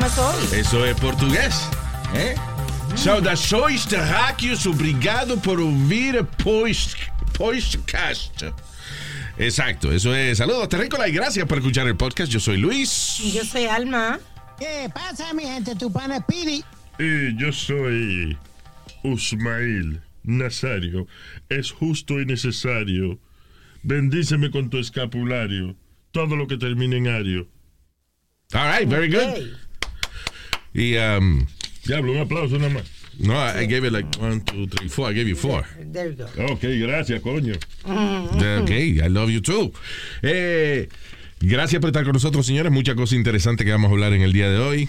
¿En qué idioma soy? Eso es portugués, ¿eh? Saudações terráqueos, obrigado por ouvir podcast. Exacto, eso es. Saludos, terrícola, y gracias por escuchar el podcast. Yo soy Luis. Y yo soy Alma. ¿Qué pasa, mi gente? Tu pana Speedy. Y yo soy Usmail Nazario. Es justo y necesario. Bendíceme con tu escapulario. Todo lo que termine en ario. All right, very good. Y, um, Diablo, un aplauso nada más. no, I, I gave it like one, two, three, four. I gave you four. There you go. Ok, gracias, coño. Ok, I love you too. Eh, gracias por estar con nosotros, señores. Muchas cosas interesantes que vamos a hablar en el día de hoy.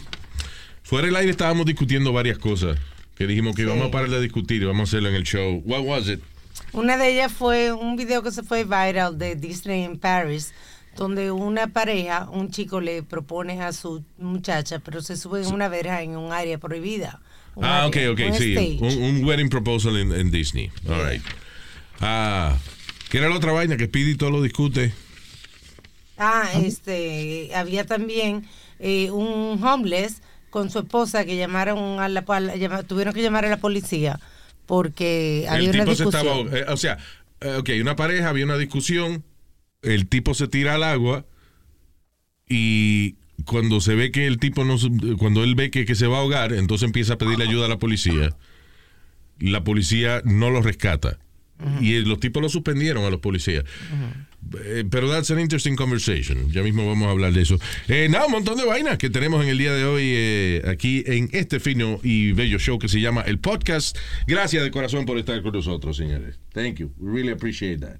Fuera del aire estábamos discutiendo varias cosas que dijimos que íbamos a parar de discutir y vamos a hacerlo en el show. What was it? Una de ellas fue un video que se fue viral de Disney en Paris, donde una pareja, un chico le propone a su muchacha, pero se sube en una verja en un área prohibida. Un Ah, ok, área, ok, un sí. Un, un wedding proposal en, Disney. All right. Ah, ¿qué era la otra vaina que Speedy todo lo discute? Ah, este, había también eh, un homeless con su esposa que llamaron a la, tuvieron que llamar a la policía porque había el una tipo se discusión. estaba. eh, o sea, eh, ok, una pareja, había una discusión, el tipo se tira al agua y cuando se ve que el tipo no. Cuando él ve que, que se va a ahogar, entonces empieza a pedirle ayuda a la policía. La policía no lo rescata. Y eh, los tipos lo suspendieron a los policías. Eh, pero that's an interesting conversation. Ya mismo vamos a hablar de eso. Eh, nada, un montón de vainas que tenemos en el día de hoy eh, aquí en este fino y bello show que se llama El Podcast. Gracias de corazón por estar con nosotros, señores. Thank you. We really appreciate that.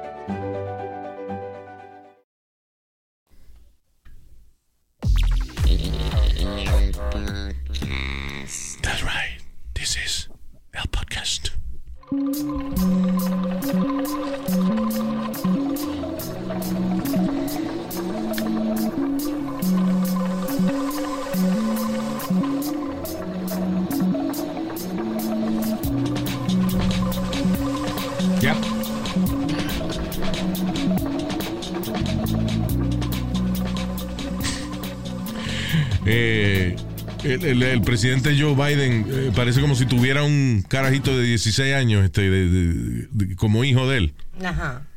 Podcast. Yep. Eh, el, el- el presidente Joe Biden eh, parece como si tuviera un carajito de 16 años este, de- de- de- como hijo de él. Ajá.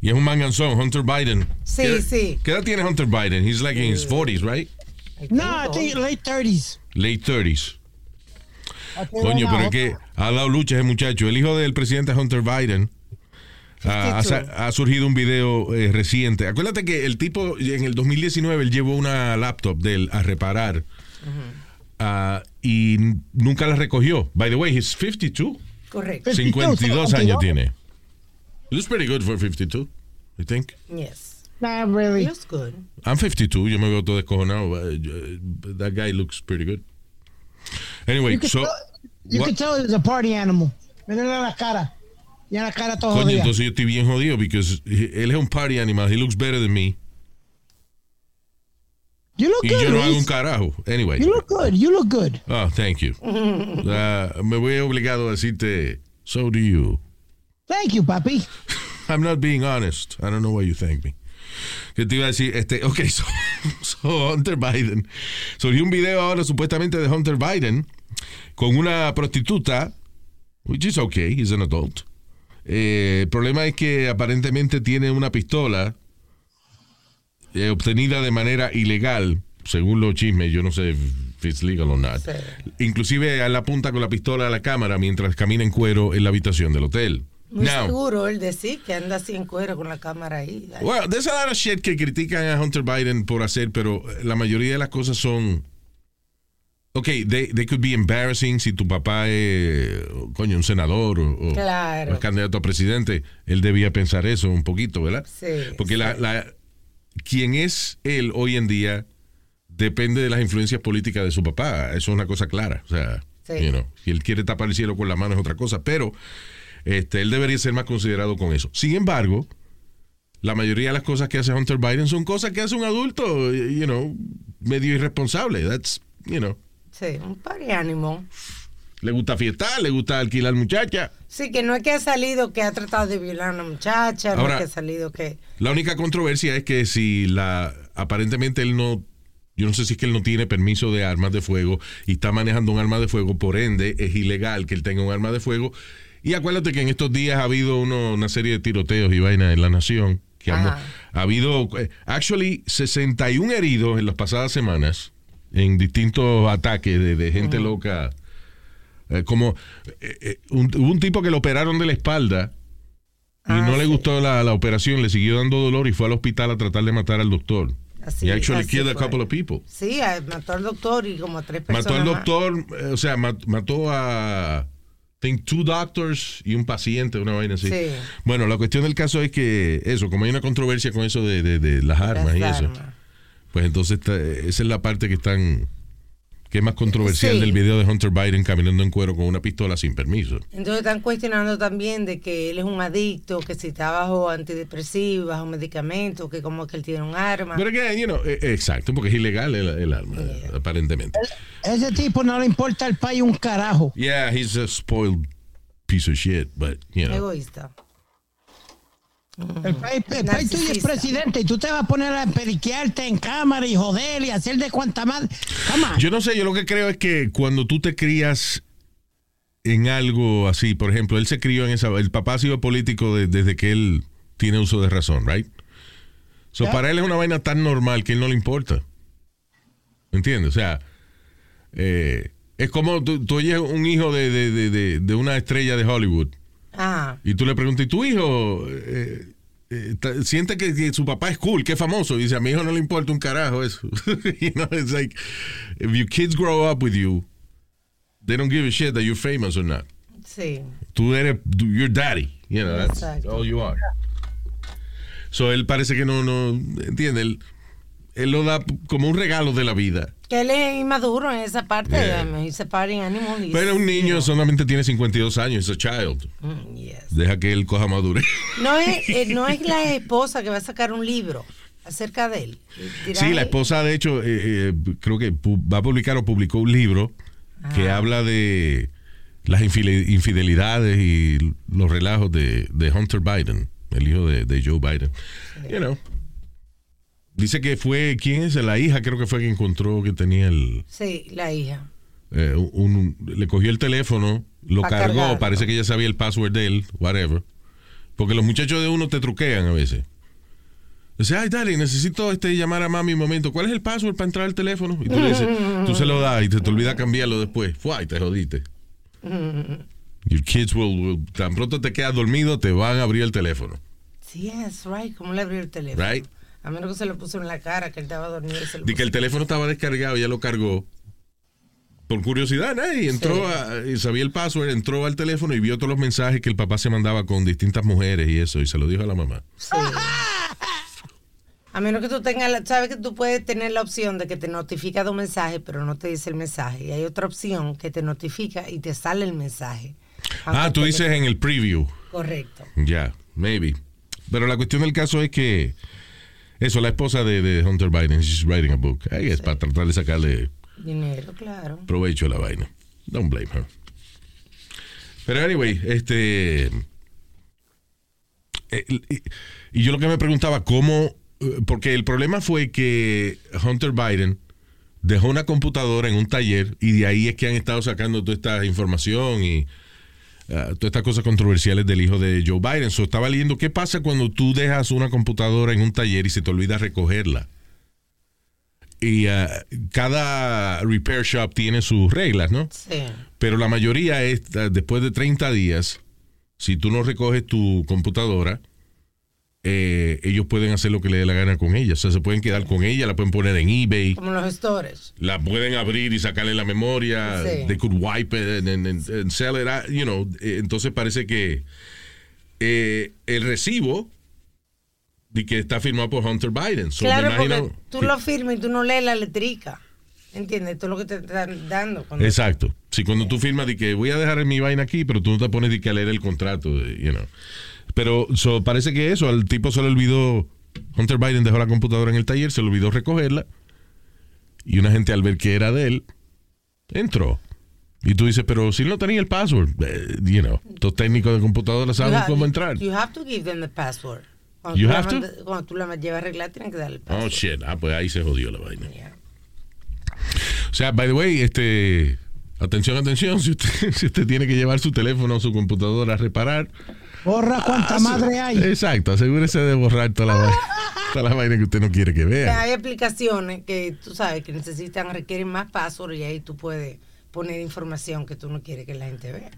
Y es un manganzón, Hunter Biden. Sí, ¿Qué, sí. ¿Qué edad tiene Hunter Biden? He's like in his 40s, right? No, I think late 30s. Late 30s. I think Coño, pero es que ha dado lucha ese muchacho. El hijo del presidente Hunter Biden ah, ha, sa- ha surgido un video eh, reciente. Acuérdate que el tipo en el 2019 él llevó una laptop de él a reparar ah, y n- nunca la recogió. By the way, he's 52. Correcto. 52 años 52. tiene. Looks pretty good for 52, I think. Yes. Not really. Feels good. I'm 52, yo me veo todo descojonado. Uh, uh, That guy looks pretty good. Anyway, You so... tell, you what- can tell he's a party animal. Mírale la cara. Ya la cara todo Coño, jodida. entonces yo estoy bien jodido porque él es un party animal. He looks better than me. You look Y good, yo no hago un carajo. Anyway. You look good. You look good. Oh, thank you. Ah, me voy obligado a decirte, so do you. Thank you, papi. I'm not being honest. I don't know why you thank me. Que te iba a decir, este, ok, so, so Hunter Biden. Surgió un video ahora supuestamente de Hunter Biden con una prostituta, which is okay, he's an adult. Eh, el problema es que aparentemente tiene una pistola eh, obtenida de manera ilegal, según los chismes, yo no sé if it's legal or not. Inclusive él apunta con la pistola a la cámara mientras camina en cuero en la habitación del hotel. Muy Now, seguro él decir que anda así en cuero con la cámara ahí. Well, there's a lot of shit que critican a Hunter Biden por hacer, pero la mayoría de las cosas son. Ok, they, they could be embarrassing si tu papá es, coño, un senador o, o- Claro. o es candidato a presidente. Él debía pensar eso un poquito, ¿verdad? Sí, Porque La, la, quien es él hoy en día depende de las influencias políticas de su papá. Eso es una cosa clara. O sea, Sí. you know, si él quiere tapar el cielo con la mano es otra cosa, pero este, él debería ser más considerado con eso. Sin embargo, la mayoría de las cosas que hace Hunter Biden son cosas que hace un adulto, you know, medio irresponsable. That's, you know, Sí, un party animal. Le gusta fiestar, le gusta alquilar muchacha. Sí, que no es que ha salido que ha tratado de violar a una muchacha, no es que ha salido que... La única controversia es que si la aparentemente él no yo no sé si es que él no tiene permiso de armas de fuego y está manejando un arma de fuego, por ende es ilegal que él tenga un arma de fuego. Y acuérdate que en estos días ha habido uno- una serie de tiroteos y vainas en la nación. Que ha, Ajá. ha habido, eh, actually, 61 heridos en las pasadas semanas en distintos ataques de, de gente loca. Eh, como eh, eh, un, hubo un tipo que lo operaron de la espalda y Ah, no le sí. gustó la, la operación, le siguió dando dolor y fue al hospital a tratar de matar al doctor. Así- y actually así killed a couple of people. Sí, mató al doctor y como a tres personas Mató al doctor, o sea, mat- mató a think two doctors y un paciente, una vaina así. Sí. Bueno, la cuestión del caso es que eso, como hay una controversia con eso de, de- de las armas y eso, pues entonces esa es la parte que están que es más controversial Sí. del video de Hunter Biden caminando en cuero con una pistola sin permiso. Entonces están cuestionando también de que él es un adicto, que si está bajo antidepresivos, bajo medicamentos, que como que él tiene un arma. Pero que, you know, eh, exacto, porque es ilegal el, el arma, aparentemente. Ese tipo no le importa el país un carajo. Yeah, he's a spoiled piece of shit, but, you know. Egoísta. El país, el país tuyo es presidente y tú te vas a poner a periquearte en cámara y joder y hacer de cuanta madre. Yo no sé, yo lo que creo es que cuando tú te crías en algo así, por ejemplo, él se crió en esa. El papá ha sido político de- desde que él tiene uso de razón, ¿right? So, Ya. Para él es una vaina tan normal que a él no le importa. ¿Entiendes? O sea, eh, es como tú, tú oyes un hijo de, de- de- de- de una estrella de Hollywood Ah, y tú le preguntas, ¿y tu hijo eh, eh, siente que, que su papá es cool, que es famoso? Y dice, a mi hijo no le importa un carajo eso. you know, it's like, if your kids grow up with you, they don't give a shit that you're famous or not. sí. Tú eres, your daddy. You know, that's Exacto. all you are. So él parece que no, no, entiende, él, él lo da como un regalo de la vida. Que él es inmaduro en esa parte. Yeah. he's a party animal. he's, Pero un niño solamente tiene 52 años, es a child. mm, yes. Deja que él coja madurez. No es, eh, no es la esposa que va a sacar un libro acerca de él. Sí, la "Ay, esposa, de hecho, eh, eh, creo que va a publicar o publicó un libro que habla de las infidelidades y los relajos de, de Hunter Biden, el hijo de, de Joe Biden. You know. Dice que fue, ¿quién es? La hija creo que fue que encontró que tenía el... Sí, la hija. eh, un, le cogió el teléfono, lo Pa' cargó, cargarlo. parece que ella sabía el password de él, whatever. Porque los muchachos de uno te truquean a veces. Dice, ay, dale, necesito este, llamar a mami un momento. ¿Cuál es el password para entrar al teléfono? Y tú le dices, tú se lo das y te, te olvidas cambiarlo después. Fue, y te jodiste. Your kids will, will- tan pronto te quedas dormido, te van a abrir el teléfono. Sí, es right. ¿Cómo le abrió el teléfono? Right. A menos que se lo puso en la cara, que él estaba dormido. y que el teléfono estaba descargado, ella lo cargó. Por curiosidad, ¿no? y entró, Sí. a- y sabía el password, entró al teléfono y vio todos los mensajes que el papá se mandaba con distintas mujeres y eso, y se lo dijo a la mamá. Sí. A menos que tú tengas, la- sabes que tú puedes tener la opción de que te notifica de un mensaje, pero no te dice el mensaje. Y hay otra opción que te notifica y te sale el mensaje. Ah, tú dices en el preview. Correcto. Ya, maybe. Pero la cuestión del caso es que Eso, la esposa de, de Hunter Biden, she's writing a book. Ahí es para tratar de sacarle Dinero, claro. provecho a la vaina. Don't blame her. Pero anyway, este. eh, y, y yo lo que me preguntaba, ¿cómo? eh, Porque el problema fue que Hunter Biden dejó una computadora en un taller y de ahí es que han estado sacando toda esta información y ah, todas estas cosas controversiales del hijo de Joe Biden. So, estaba leyendo qué pasa cuando tú dejas una computadora en un taller y se te olvida recogerla. Y ah, cada repair shop tiene sus reglas, ¿no? Sí. Pero la mayoría es, ah, después de 30 días, si tú no recoges tu computadora, eh, ellos pueden hacer lo que les dé la gana con ella. O sea, se pueden quedar con ella, la pueden poner en eBay, Como los stores. la pueden abrir y sacarle la memoria. Sí. They could wipe it and, and- sell it. ah, You know, eh, entonces parece que eh, el recibo de que está firmado por Hunter Biden. So, claro, porque tú lo firmas y tú no lees la letrica. ¿Entiendes? Esto es lo que te están dando. cuando- Exacto. Si cuando tú firmas de que voy a dejar mi vaina aquí, pero tú no te pones de que a leer el contrato, de- you know. Pero so, parece que eso, al tipo se le olvidó, Hunter Biden dejó la computadora en el taller, se le olvidó recogerla, y una gente al ver que era de él, entró. Y tú dices, pero si no tenía el password, eh, you know, los técnicos de computadora saben have- cómo entrar. You have to give them the password. Cuando You tú la have to? mandas- Cuando tú la llevas a arreglar, tienen que darle el password. Oh, shit. Ah, pues ahí se jodió la vaina. Yeah. O sea, by the way, este, atención, atención, si usted, si usted tiene que llevar su teléfono o su computadora a reparar, Borra cuánta Ah, madre hay. Exacto, asegúrese de borrar toda la, vaina, toda la vaina que usted no quiere que vea. Hay aplicaciones que tú sabes que necesitan, requieren más password y ahí tú puedes poner información que tú no quieres que la gente vea.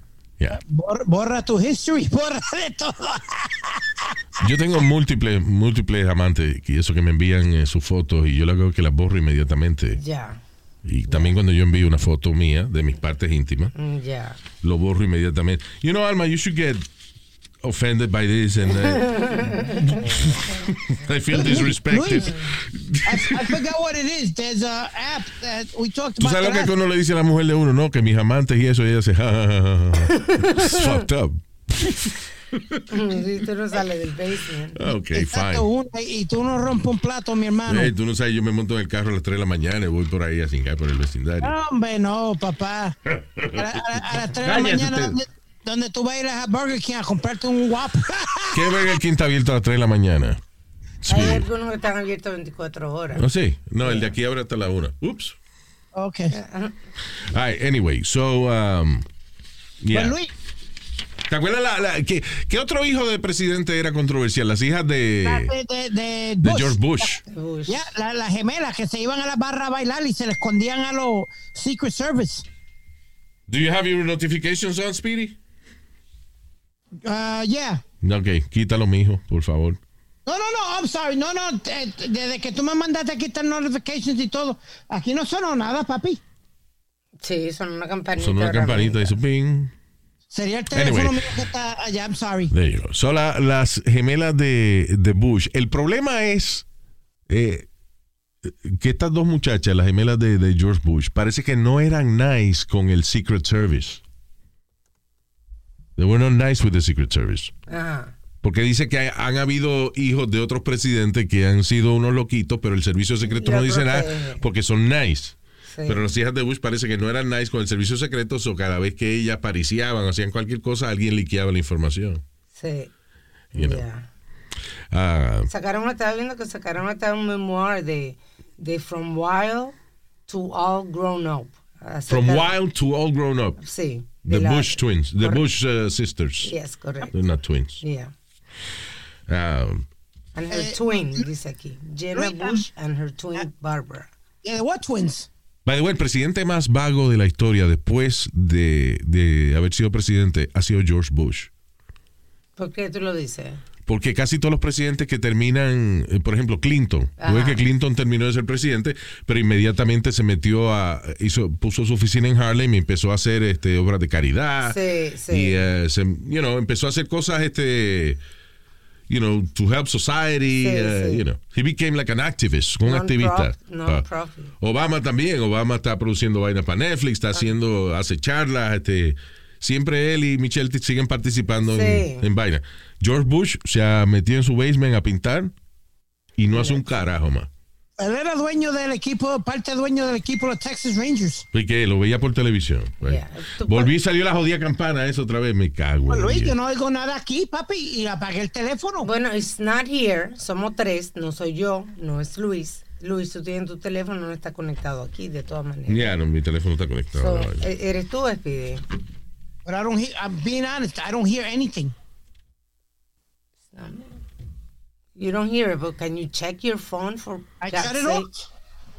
Borra, borra tu history, borra de todo. Yo tengo múltiples, múltiples amantes y eso que me envían eh, sus fotos y yo le hago que las borro inmediatamente. Ya, Y también cuando yo envío una foto mía de mis partes íntimas, mm, ya. lo borro inmediatamente. You know, Alma, you should get offended by this and uh, I feel disrespected. Luis, I, I forgot what it is. There's a app that we talked ¿Tú about. sabes lo que uno le dice a la mujer de uno? No, que mis amantes y eso, y ella se ja, ja, ja, ja, ja. It's fucked up. Y tú no sales del basement. Ok, Exacto, fine. una- y tú no rompes un plato, mi hermano. Hey, tú no sabes, yo me monto en el carro a las 3 de la mañana y voy por ahí a cingar por el vecindario. No, hombre, no, papá. A, la- a la- a las 3 de la mañana, usted. Donde, tú vas a ir a Burger King a comprarte un guapo. ¿Qué Burger King está abierto a las 3 de la mañana? Hay Sí. algunos que están abiertos 24 horas. ¿No sí? No, el de aquí abre hasta la 1. Ups. ok. All right, anyway, so, um, yeah. Pues Luis, ¿Te acuerdas la, la- que, qué otro hijo del presidente era controversial? Las hijas de, la de. George Bush. Bush. La- las gemelas que se iban a la barra a bailar y se le escondían a los Secret Service. Do you have your notifications on, Speedy? Uh, yeah. Ok, quítalo, mijo, por favor. No, no, no, I'm sorry. No, no, eh, desde que tú me mandaste a quitar notifications y todo, aquí no sonó nada, papi. Sí, son una campanita. Son una campanita y eso, ping. Sería el teléfono Anyway. mío que está allá, I'm sorry. There you go. Son la- las gemelas de, de Bush. El problema es eh, que estas dos muchachas, las gemelas de, de George Bush, parece que no eran nice con el Secret Service. They were not nice with the Secret Service. Ajá. Porque dice que hay- han habido hijos de otros presidentes que han sido unos loquitos, pero el servicio secreto no dice nada porque son nice. Sí. Pero las hijas de Bush parece que no eran nice con el servicio secreto, o cada vez que ellas pariciaban hacían cualquier cosa, alguien liqueaba la información. Sí. You know. Ya. Ah, Sacaron, estaba viendo que sacaron hasta un memoir de, de From Wild to All Grown Up. From wild to all grown up. Sí. The la- Bush twins, the Bush uh, sisters. Yes, correcto. They're not twins. Yeah. Um, And her twin, dice aquí. Jenna Bush and her twin Barbara. Eh, what twins? by the way, el presidente más vago de la historia después de, de haber sido presidente ha sido George Bush. ¿Por qué tú lo dices? Porque casi todos los presidentes que terminan, eh, por ejemplo, Clinton, tú ves que Clinton terminó de ser presidente, pero inmediatamente se metió a, hizo, puso su oficina en Harlem y empezó a hacer este, obras de caridad. Sí, sí. Y, eh, se- you know, empezó a hacer cosas, este, you know, to help society, Sí, eh, sí. you know. He became like an activist, un Non-prof- activista. non-profit. Ah. Obama también, Obama está produciendo vainas para Netflix, está haciendo, hace charlas, este, siempre él y Michelle siguen participando en, Sí. en vainas. George Bush se ha metido en su basement a pintar y no hace un carajo más. Él era dueño del equipo, parte dueño del equipo de los Texas Rangers. Y que lo veía por televisión. Right. Yeah. Volví y salió la jodida campana, eso otra vez, me cago en Luis, yo no oigo nada aquí, papi, y apagué el teléfono. Bueno, it's not here. Somos tres. No soy yo, no es Luis. Luis, tú tienes tu teléfono, no está conectado aquí, de todas maneras. Ya, no, mi teléfono está conectado. So, vaina. eh, ¿Eres tú, Speedy? But I don't hear, I'm being honest, I don't hear anything. You don't hear it, but can you check your phone for I it off.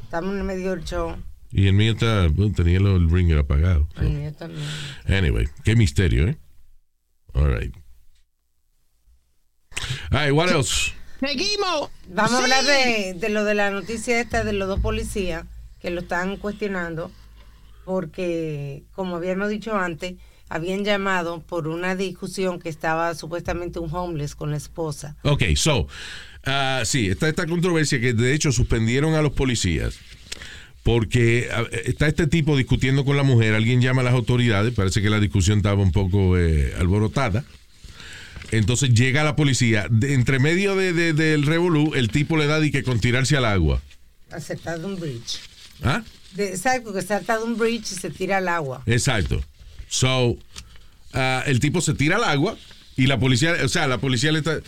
Estamos en el medio del show. Y el mío está, bueno, tenía el el ringer apagado. so. El mío también. Anyway, qué misterio, ¿eh? All right. All right, what else? Seguimos. Vamos a Sí. hablar de, de lo de la noticia esta de los dos policías que lo están cuestionando porque, como habíamos dicho antes, habían llamado por una discusión que estaba supuestamente un homeless con la esposa. Ok, so, ah, sí, está esta controversia que de hecho suspendieron a los policías porque ah, está este tipo discutiendo con la mujer, alguien llama a las autoridades, parece que la discusión estaba un poco eh, alborotada. Entonces llega la policía, de- entre medio de, de- del revolú, el tipo le da de que con tirarse al agua. Acertar de un bridge. ¿Ah? Exacto, que salta de un bridge y se tira al agua. Exacto. So, ah, el tipo se tira al agua y la policía, o sea, la policía le está...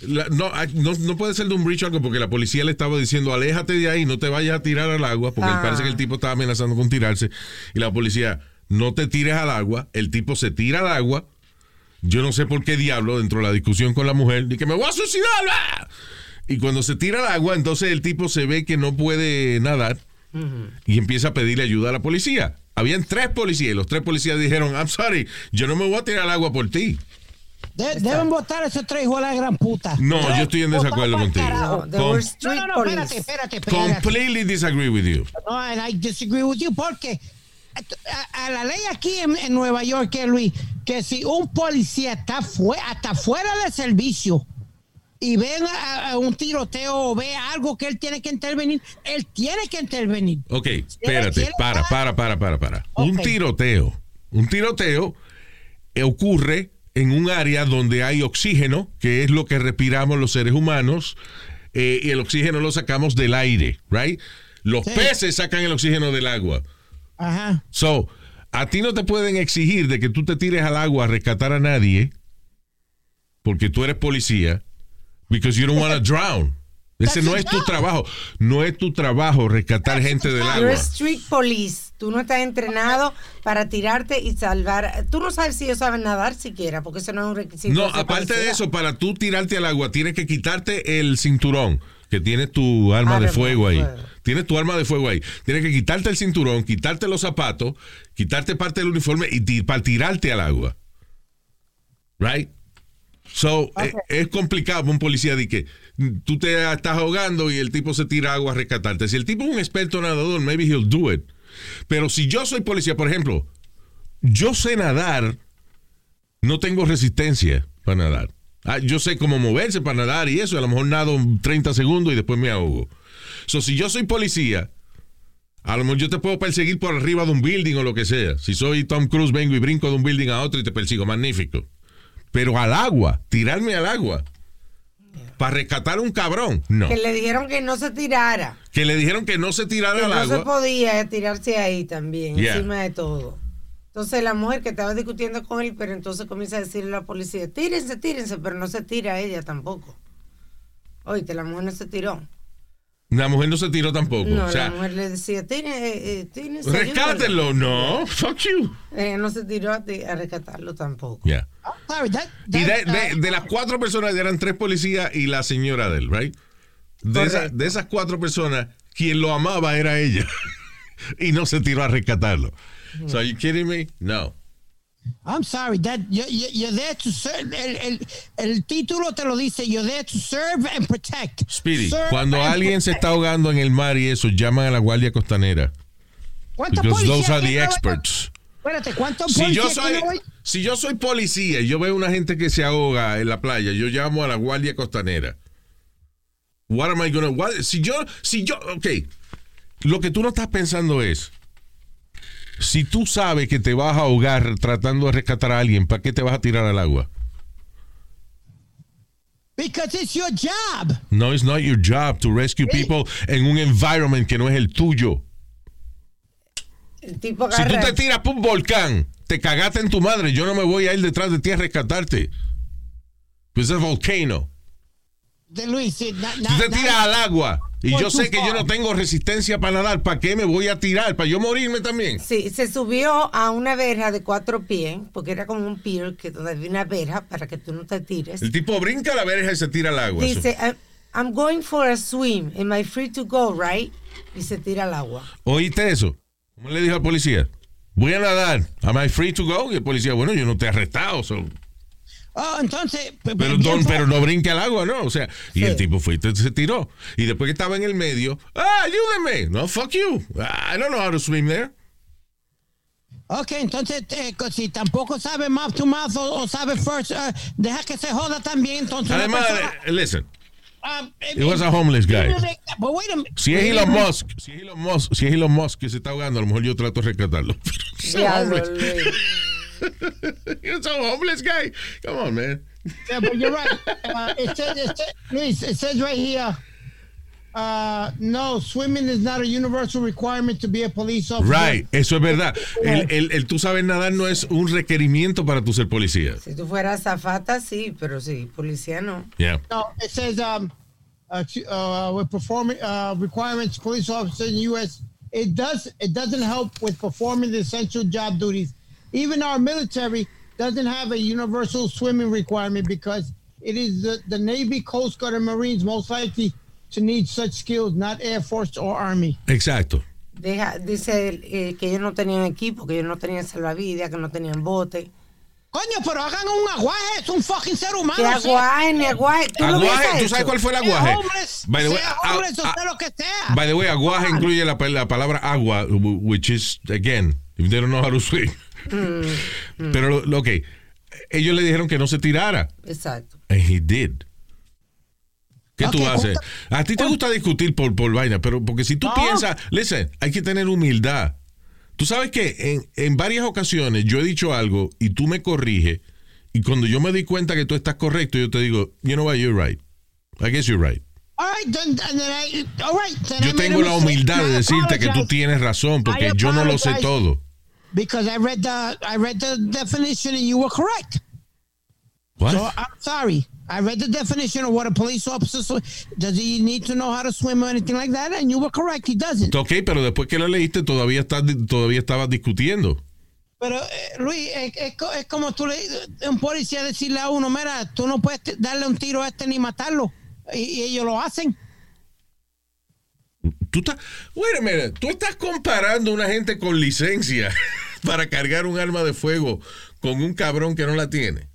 la- no, ah, no, no puede ser de un o algo porque la policía le estaba diciendo, aléjate de ahí, no te vayas a tirar al agua, porque Ah. parece que el tipo estaba amenazando con tirarse. Y la policía, no te tires al agua, el tipo se tira al agua. Yo no sé por qué diablo, dentro de la discusión con la mujer, y que me voy a suicidar. ¡ah! Y cuando se tira al agua, entonces el tipo se ve que no puede nadar y empieza a pedirle ayuda a la policía. Habían tres policías y los tres policías dijeron, I'm sorry, yo no me voy a tirar al agua por ti. De- deben votar esos tres hijos de la gran puta. No, yo estoy en desacuerdo contigo. No, No, no, espérate, espérate, espérate. Completely disagree with you. No, and I disagree with you porque a, a la ley aquí en, en Nueva York, que Luis, que si un policía está fue, hasta fuera del servicio y ven a, a un tiroteo o ve algo que él tiene que intervenir, él tiene que intervenir. Ok, espérate, ¿Quiere para, para, para, para, para. Un tiroteo. Un tiroteo eh, ocurre en un área donde hay oxígeno, que es lo que respiramos los seres humanos, eh, y el oxígeno lo sacamos del aire, right? Los Sí. peces sacan el oxígeno del agua. Ajá. So, a ti no te pueden exigir de que tú te tires al agua a rescatar a nadie porque tú eres policía because you don't want to drown. Ese no es tu trabajo. No es tu trabajo rescatar gente del You're agua. a street police. Tú no estás entrenado para tirarte y salvar. Tú no sabes si ellos saben nadar siquiera, porque eso no es un requisito. No, aparte de eso, para tú tirarte al agua, tienes que quitarte el cinturón, que tienes tu arma de Arma de fuego ahí. fuego. Tienes tu arma de fuego ahí. Tienes que quitarte el cinturón, quitarte los zapatos, quitarte parte del uniforme y para tirarte al agua. Right? So, eh, es complicado un policía de que tú te estás ahogando y el tipo se tira agua a rescatarte. Si el tipo es un experto nadador, maybe he'll do it. Pero si yo soy policía, por ejemplo, yo sé nadar, no tengo resistencia para nadar. Ah, yo sé cómo moverse para nadar y eso, a lo mejor nado 30 segundos y después me ahogo. So, si yo soy policía, a lo mejor yo te puedo perseguir por arriba de un building o lo que sea. Si soy Tom Cruise, vengo y brinco de un building a otro y te persigo, magnífico. Pero al agua, tirarme al agua, para rescatar a un cabrón, no. Que le dijeron que no se tirara. Que le dijeron que no se tirara Que al no se agua. podía tirarse ahí también, Yeah. encima de todo. Entonces la mujer que estaba discutiendo con él, pero entonces comienza a decirle a la policía, tírense, tírense, pero no se tira ella tampoco. Oíste, la mujer no se tiró. La mujer no se tiró tampoco. No, o sea, la mujer le decía, tírense, eh, eh, tírense, rescátenlo. No, fuck you. ayúdenlo". Ella no se tiró a, ti- a rescatarlo tampoco. Yeah. Sorry, that- Y de, de- de las cuatro personas eran tres policías y la señora de él, right? De, esa- de esas cuatro personas, quien lo amaba era ella. y no se tiró a rescatarlo. So, are you kidding me? No. I'm sorry, that you, you, you're there to serve. El, el, el título te lo dice, you're there to serve and protect. Speedy, Serve cuando and alguien se está ahogando en el mar y eso, llaman a la Guardia Costanera. ¿Cuántos Because those are the experts. Espérate, ¿cuántos Si yo, policías soy, si yo soy policía y yo veo una gente que se ahoga en la playa, yo llamo a la Guardia Costanera. What am I gonna, what- si yo, si yo, ok, lo que tú no estás pensando es, si tú sabes que te vas a ahogar tratando de rescatar a alguien, ¿para qué te vas a tirar al agua? Because it's your job. No, it's not your job to rescue people en un environment que no es el tuyo. El tipo Si tú te tiras por un volcán, te cagaste en tu madre, yo no me voy a ir detrás de ti a rescatarte. Pues es volcano. De Luis, Si na- te tiras al agua y yo sé que yo no tengo resistencia para nadar, ¿para qué me voy a tirar? ¿Para yo morirme también? Sí, se subió a una verja de cuatro pies, porque era como un pier que donde había una verja para que tú no te tires. El tipo brinca la verja y se tira al agua. Dice, "I'm- I'm going for a swim. Am I free to go, right? Y se tira al agua. ¿Oíste eso? ¿Cómo le dijo al policía? Voy a nadar. Am I free to go? Y el policía, bueno, yo no te he arrestado. so- Oh, entonces. pe- Pero, bien don- pero no brinque al agua, ¿no? O sea, y Sí. el tipo fue y se tiró. Y después que estaba en el medio, ¡ah, ayúdame! No, fuck you. I don't know how to swim there. Ok, entonces, eh, si tampoco sabe mouth to mouth o, o sabe first, eh, deja que se joda también. Entonces, Además, persona- eh, listen, Ah, eh, it was a homeless guy. But wait a minute. Si es Elon. Musk, si es Elon Musk, si es Elon Musk que se está ahogando, a lo mejor yo trato de rescatarlo. Pero Diablo, it's a homeless- guy. Come on, man. Yeah, but you're right. Uh, it says, it says, Luis, it says right here. Uh, no, swimming is not a universal requirement to be a police officer. Right, eso es verdad. El, el, el tú sabes nadar no es un requerimiento para tú ser policía. Si tú fueras zafata, sí, pero sí, policía no. Yeah. No, it says um, uh, uh, with performing uh, requirements, police officer in U.S. It does it doesn't help with performing the essential job duties. Even our military doesn't have a universal swimming requirement because it is the, the Navy, Coast Guard, and Marines most likely to need such skills, not Air Force or Army. Exacto. Deja, dice eh, que ellos no tenían equipo, que ellos no tenían salvavidas, que no tenían bote. Coño, pero hagan un aguaje, es un fucking ser humano. Que aguaje, ni aguaje. ¿Tú Aguaje, hubieras ¿tú sabes cuál fue el aguaje? homeless, By the way, sea a- homeless o a- sea lo que sea. By the way, aguaje incluye la, la palabra agua, which is, again, if they don't know how to swim. Pero, lo, ok, ellos le dijeron que no se tirara. Exacto. And he did. ¿Qué tú haces? A ti te gusta discutir por, por vaina, pero porque si tú No. piensas, listen, hay que tener humildad. Tú sabes que en, en varias ocasiones yo he dicho algo y tú me corriges, y cuando yo me di cuenta que tú estás correcto, yo te digo, you know what, you're right. I guess you're right. All right, then, then I, all right, then I Yo tengo la humildad de decirte que tú tienes razón, porque yo no lo sé todo. Because I read the I read the definition and you were correct. What? So I'm sorry. I read the definition of what a police officer sw- does he need to know how to swim or anything like that, and you were correct. He doesn't. Ok, pero después que lo leíste todavía estás todavía estabas discutiendo. Pero eh, Luis, es, es es como tú le un policía decirle a uno, mira, tú no puedes darle un tiro a este ni matarlo, y, y ellos lo hacen. Tú estás, wait a minute, tú estás comparando a una gente con licencia para cargar un arma de fuego con un cabrón que no la tiene.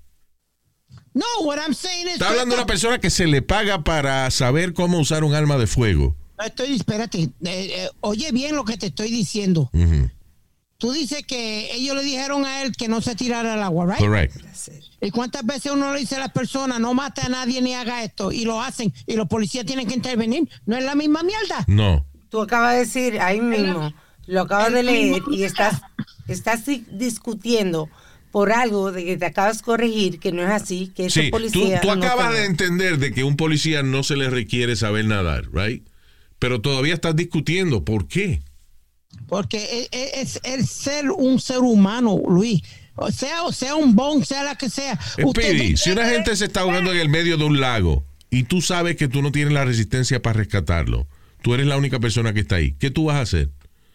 No, what I'm saying is. Está hablando de una persona que se le paga para saber cómo usar un arma de fuego. Estoy, espérate, eh, eh, oye bien lo que te estoy diciendo. Ujú, Tú dices que ellos le dijeron a él que no se tirara al agua, ¿right? Correct. ¿Y cuántas veces uno le dice a las personas, no mate a nadie ni haga esto? Y lo hacen, y los policías tienen que intervenir. ¿No es la misma mierda? No. Tú acabas de decir ahí mismo, lo acabas de leer y estás, estás di- discutiendo por algo de que te acabas de corregir, que no es así, que Sí, tú, policía. tú no acabas de entender de que un policía no se le requiere saber nadar, right? Pero todavía estás discutiendo. ¿Por qué? Porque es, es- es ser un ser humano, Luis. O sea, o sea un bon, sea la que sea. Usted Speedy, si una gente se está ahogando en el medio de un lago y tú sabes que tú no tienes la resistencia para rescatarlo, tú eres la única persona que está ahí, ¿qué tú vas a hacer?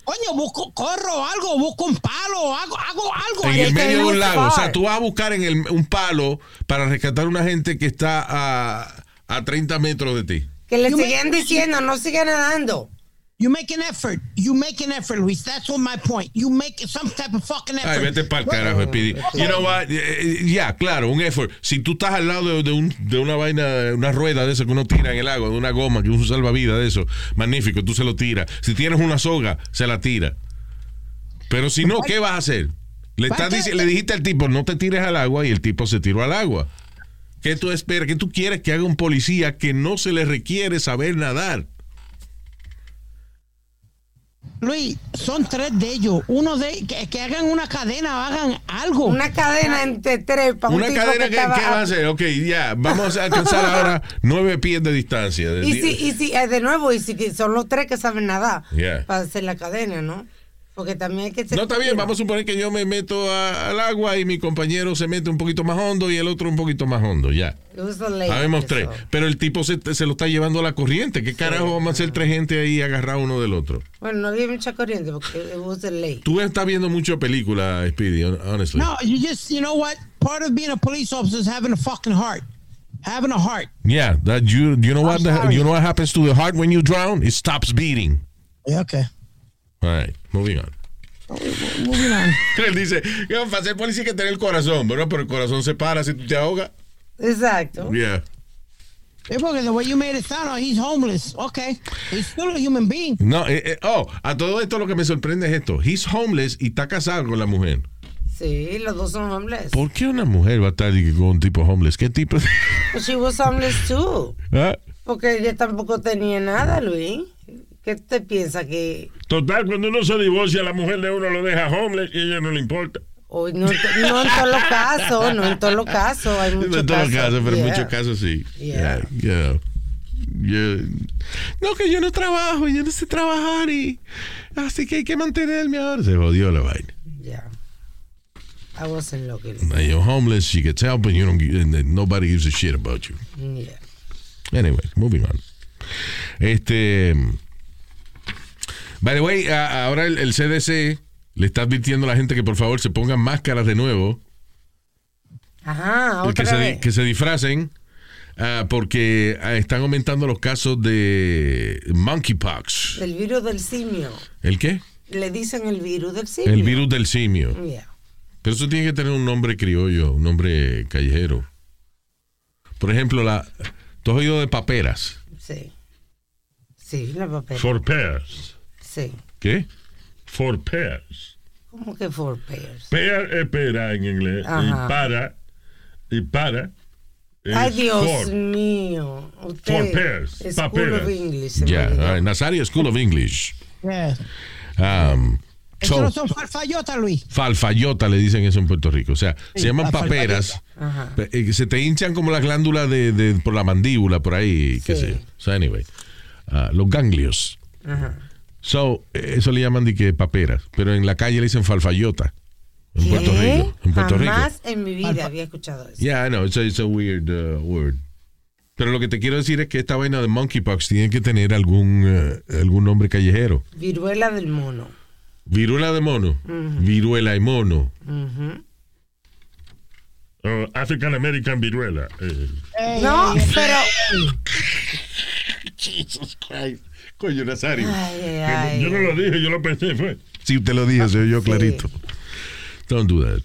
Coño, busco, corro algo, busco un palo, hago, hago algo. En el medio de el un lago. O sea, tú vas a buscar en el- un palo para rescatar a una gente que está a, a 30 metros de ti. Que le siguen diciendo, no sigan nadando. You make an effort. You make an effort, Luis. That's what my point. You make some type of fucking effort. Ay, vete para carajo, Speedy. You know what? Eh, eh, Ya, claro, un effort. Si tú estás al lado de, de un- de una vaina, una rueda de eso que uno tira en el agua, de una goma, que un salvavidas de eso, magnífico, tú se lo tiras. Si tienes una soga, se la tira. Pero si no, ¿qué vas a hacer? Le, estás le dijiste al tipo, no te tires al agua y el tipo se tiró al agua. ¿Qué tú esperas? ¿Qué tú quieres que haga un policía que no se le requiere saber nadar? Luis, son tres de ellos. Uno de que, que hagan una cadena o hagan algo. Una cadena entre tres para un Una cadena que que, estaba- ¿qué va a hacer? Ok, ya, vamos a alcanzar ahora nueve pies de distancia. De Y si, y si, eh, de nuevo, y si que son los tres que saben nadar Yeah. para hacer la cadena, ¿no? Porque también hay que ser. No, está bien, vamos a suponer que yo me meto a- al agua y mi compañero se mete un poquito más hondo y el otro un poquito más hondo, ya. Eso. tres. Pero el tipo se, se lo está llevando a la corriente. ¿Qué carajo vamos a hacer tres gente ahí agarrado uno del otro? Bueno, no había mucha corriente porque it was a late. Tú estás viendo mucho película, Speedy, hon- honestly. No, you just, you know what? Part of being a police officer is having a fucking heart. Having a heart. Yeah, that you, you know what I'm the- sorry. you know what happens to the heart when you drown? It stops beating. Yeah, okay. All right, moving on. Moving on. Él dice, "Ya, para ser policía hay que tener el corazón, ¿verdad? Pero el corazón se para si tú te ahogas. Exacto. Yeah. Yeah, porque the way you made it sound, he's homeless. Okay. He's still a human being. No, eh, eh, oh, a todo esto lo que me sorprende es esto. He's homeless y está casado con la mujer. Sí, los dos son homeless. ¿Por qué una mujer va a estar con un tipo homeless? ¿Qué tipo de... But she was homeless too. ¿Ah? Porque ella tampoco tenía nada, Luis. ¿Qué te piensa que.? Total, cuando uno se divorcia, la mujer de uno lo deja homeless y a ella no le importa. No, en to- no en todos los casos, no en todos los casos. Hay muchos No en todos los casos, pero en muchos casos sí. Yeah. Yeah, you. Yo- no, que yo no trabajo, yo no sé trabajar y así que hay que mantenerme ahora. Se jodió la vaina. Yeah. I wasn't looking. Now you're homeless, she gets help and you don't and nobody gives a shit about you. Yeah. Anyway, moving on. Este. By the way, a- ahora el, el CDC le está advirtiendo a la gente que por favor se pongan máscaras de nuevo, Ajá, que otra se, vez. que se disfracen, ah, porque ah, están aumentando los casos de monkeypox. El virus del simio. ¿El qué? Le dicen el virus del simio. El virus del simio. Yeah. Pero eso tiene que tener un nombre criollo, un nombre callejero. Por ejemplo, la, ¿tú has oído de paperas? Sí. Sí, la papel. For pairs. Sí. ¿Qué? For pairs. ¿Cómo que four pairs? Pair es pera en inglés. Ajá. Y para. Y para. Ay, Dios for. mío. Usted. For pairs, School paperas. of English. se all right, Nazario School of English. Yeah. Um, Eso so- no son farfayotas, Luis. Falfayota le dicen eso en Puerto Rico. O sea, se Sí, llaman la paperas. Eh, Se te hinchan como las glándulas de, de- por la mandíbula, por ahí, qué Sí. sé yo. So, anyway, ah, los ganglios. Ajá. So, eso le llaman de que paperas. Pero en la calle le dicen falfayota. En ¿Qué? Puerto Rico. En Puerto Jamás Rico. en mi vida había escuchado eso. Yeah, I know. It's a, it's a weird uh, word. Pero lo que te quiero decir es que esta vaina de monkeypox tiene que tener algún, eh, algún nombre callejero. Viruela del mono. Viruela de mono. Viruela de mono. Oh, African American viruela. Eh, Hey, No, pero. Jesus Christ. Coño, Nazario. Ay, ay, yo no lo dije, yo lo pensé, fue. Si usted lo dijo, se oyó Sí. clarito. Don't do that.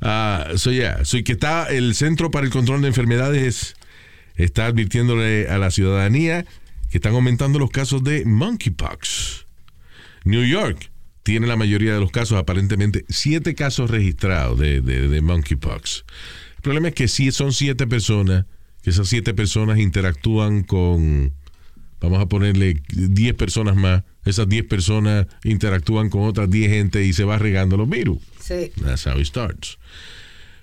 Ah, so yeah, so y que está el Centro para el Control de Enfermedades está advirtiéndole a la ciudadanía que están aumentando los casos de monkeypox. New York tiene la mayoría de los casos, aparentemente siete casos registrados de, de, de monkeypox. El problema es que si son siete personas, que esas siete personas interactúan con, vamos a ponerle 10 personas más, esas 10 personas interactúan con otras 10 gente y se va regando los virus. Sí. That's how it starts.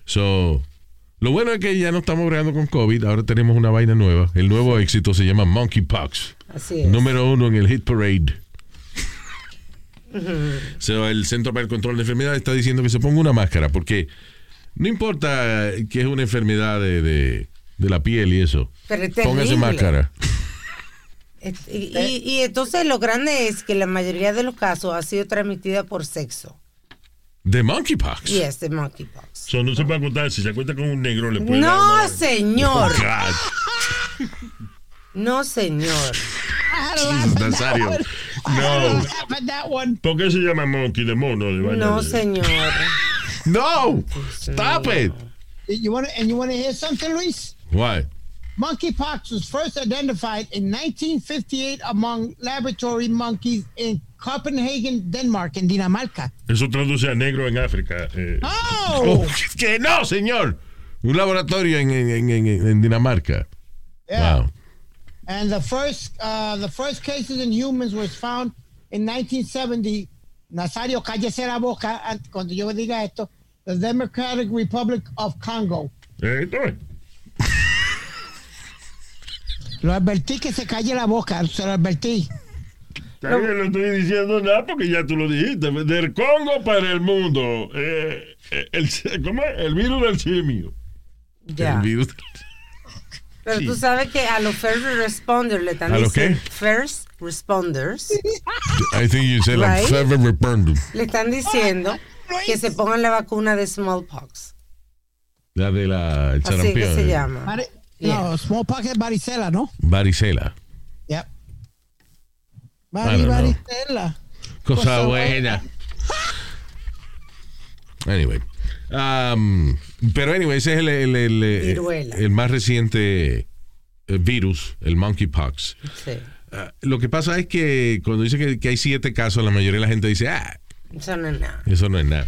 So, lo bueno es que ya no estamos bregando con COVID, ahora tenemos una vaina nueva. El nuevo éxito se llama Monkeypox. Así es. Número uno en el hit parade. So, el Centro para el Control de Enfermedades está diciendo que se ponga una máscara porque no importa que es una enfermedad de, de- de la piel y eso. Pero es Póngase máscara. Y, y- y entonces lo grande es que la mayoría de los casos ha sido transmitida por sexo. De monkeypox. Yes, the monkeypox. So, no se puede contar. Si se cuenta con un negro, le puede dar No, una- señor. God. No, señor. Nazario. No. ¿Por qué se llama monkey de mono? De No, de- señor. No! Stop it! You want to, and you want to hear something, Luis? Why? Monkeypox was first identified in 1958 among laboratory monkeys in Copenhagen, Denmark, en Dinamarca. Eso traduce a negro en África. eh. Oh, Oh, que no, señor. Un laboratorio en, en- en- en- Dinamarca. yeah. Wow. And the first, uh, the first cases in humans was found in 1970, Nazario, cállese la boca an- cuando yo diga esto, the Democratic Republic of Congo. Eh. Lo advertí que se calle la boca, se lo advertí. Está bien, no estoy diciendo nada porque ya tú lo dijiste. Del Congo para el mundo. Eh, eh, el, ¿Cómo es? El virus del simio. Ya. El virus. Pero tú sabes que a los first responders le están ¿A los qué? diciendo. First responders I think you said like Right? seven repurned. le están diciendo que se pongan la vacuna de smallpox. La de la el Así que se llama. Yeah. No, smallpox es varicela, ¿no? Varicela. Yep. Varicela. Cosa Cosa buena. Anyway. Um, pero anyway, ese es el, el, el, el más reciente eh, virus, el monkeypox. Sí. Ah, lo que pasa es que cuando dice que, que hay siete casos, la mayoría de la gente dice, ah, Eso no es nada. eso no es nada.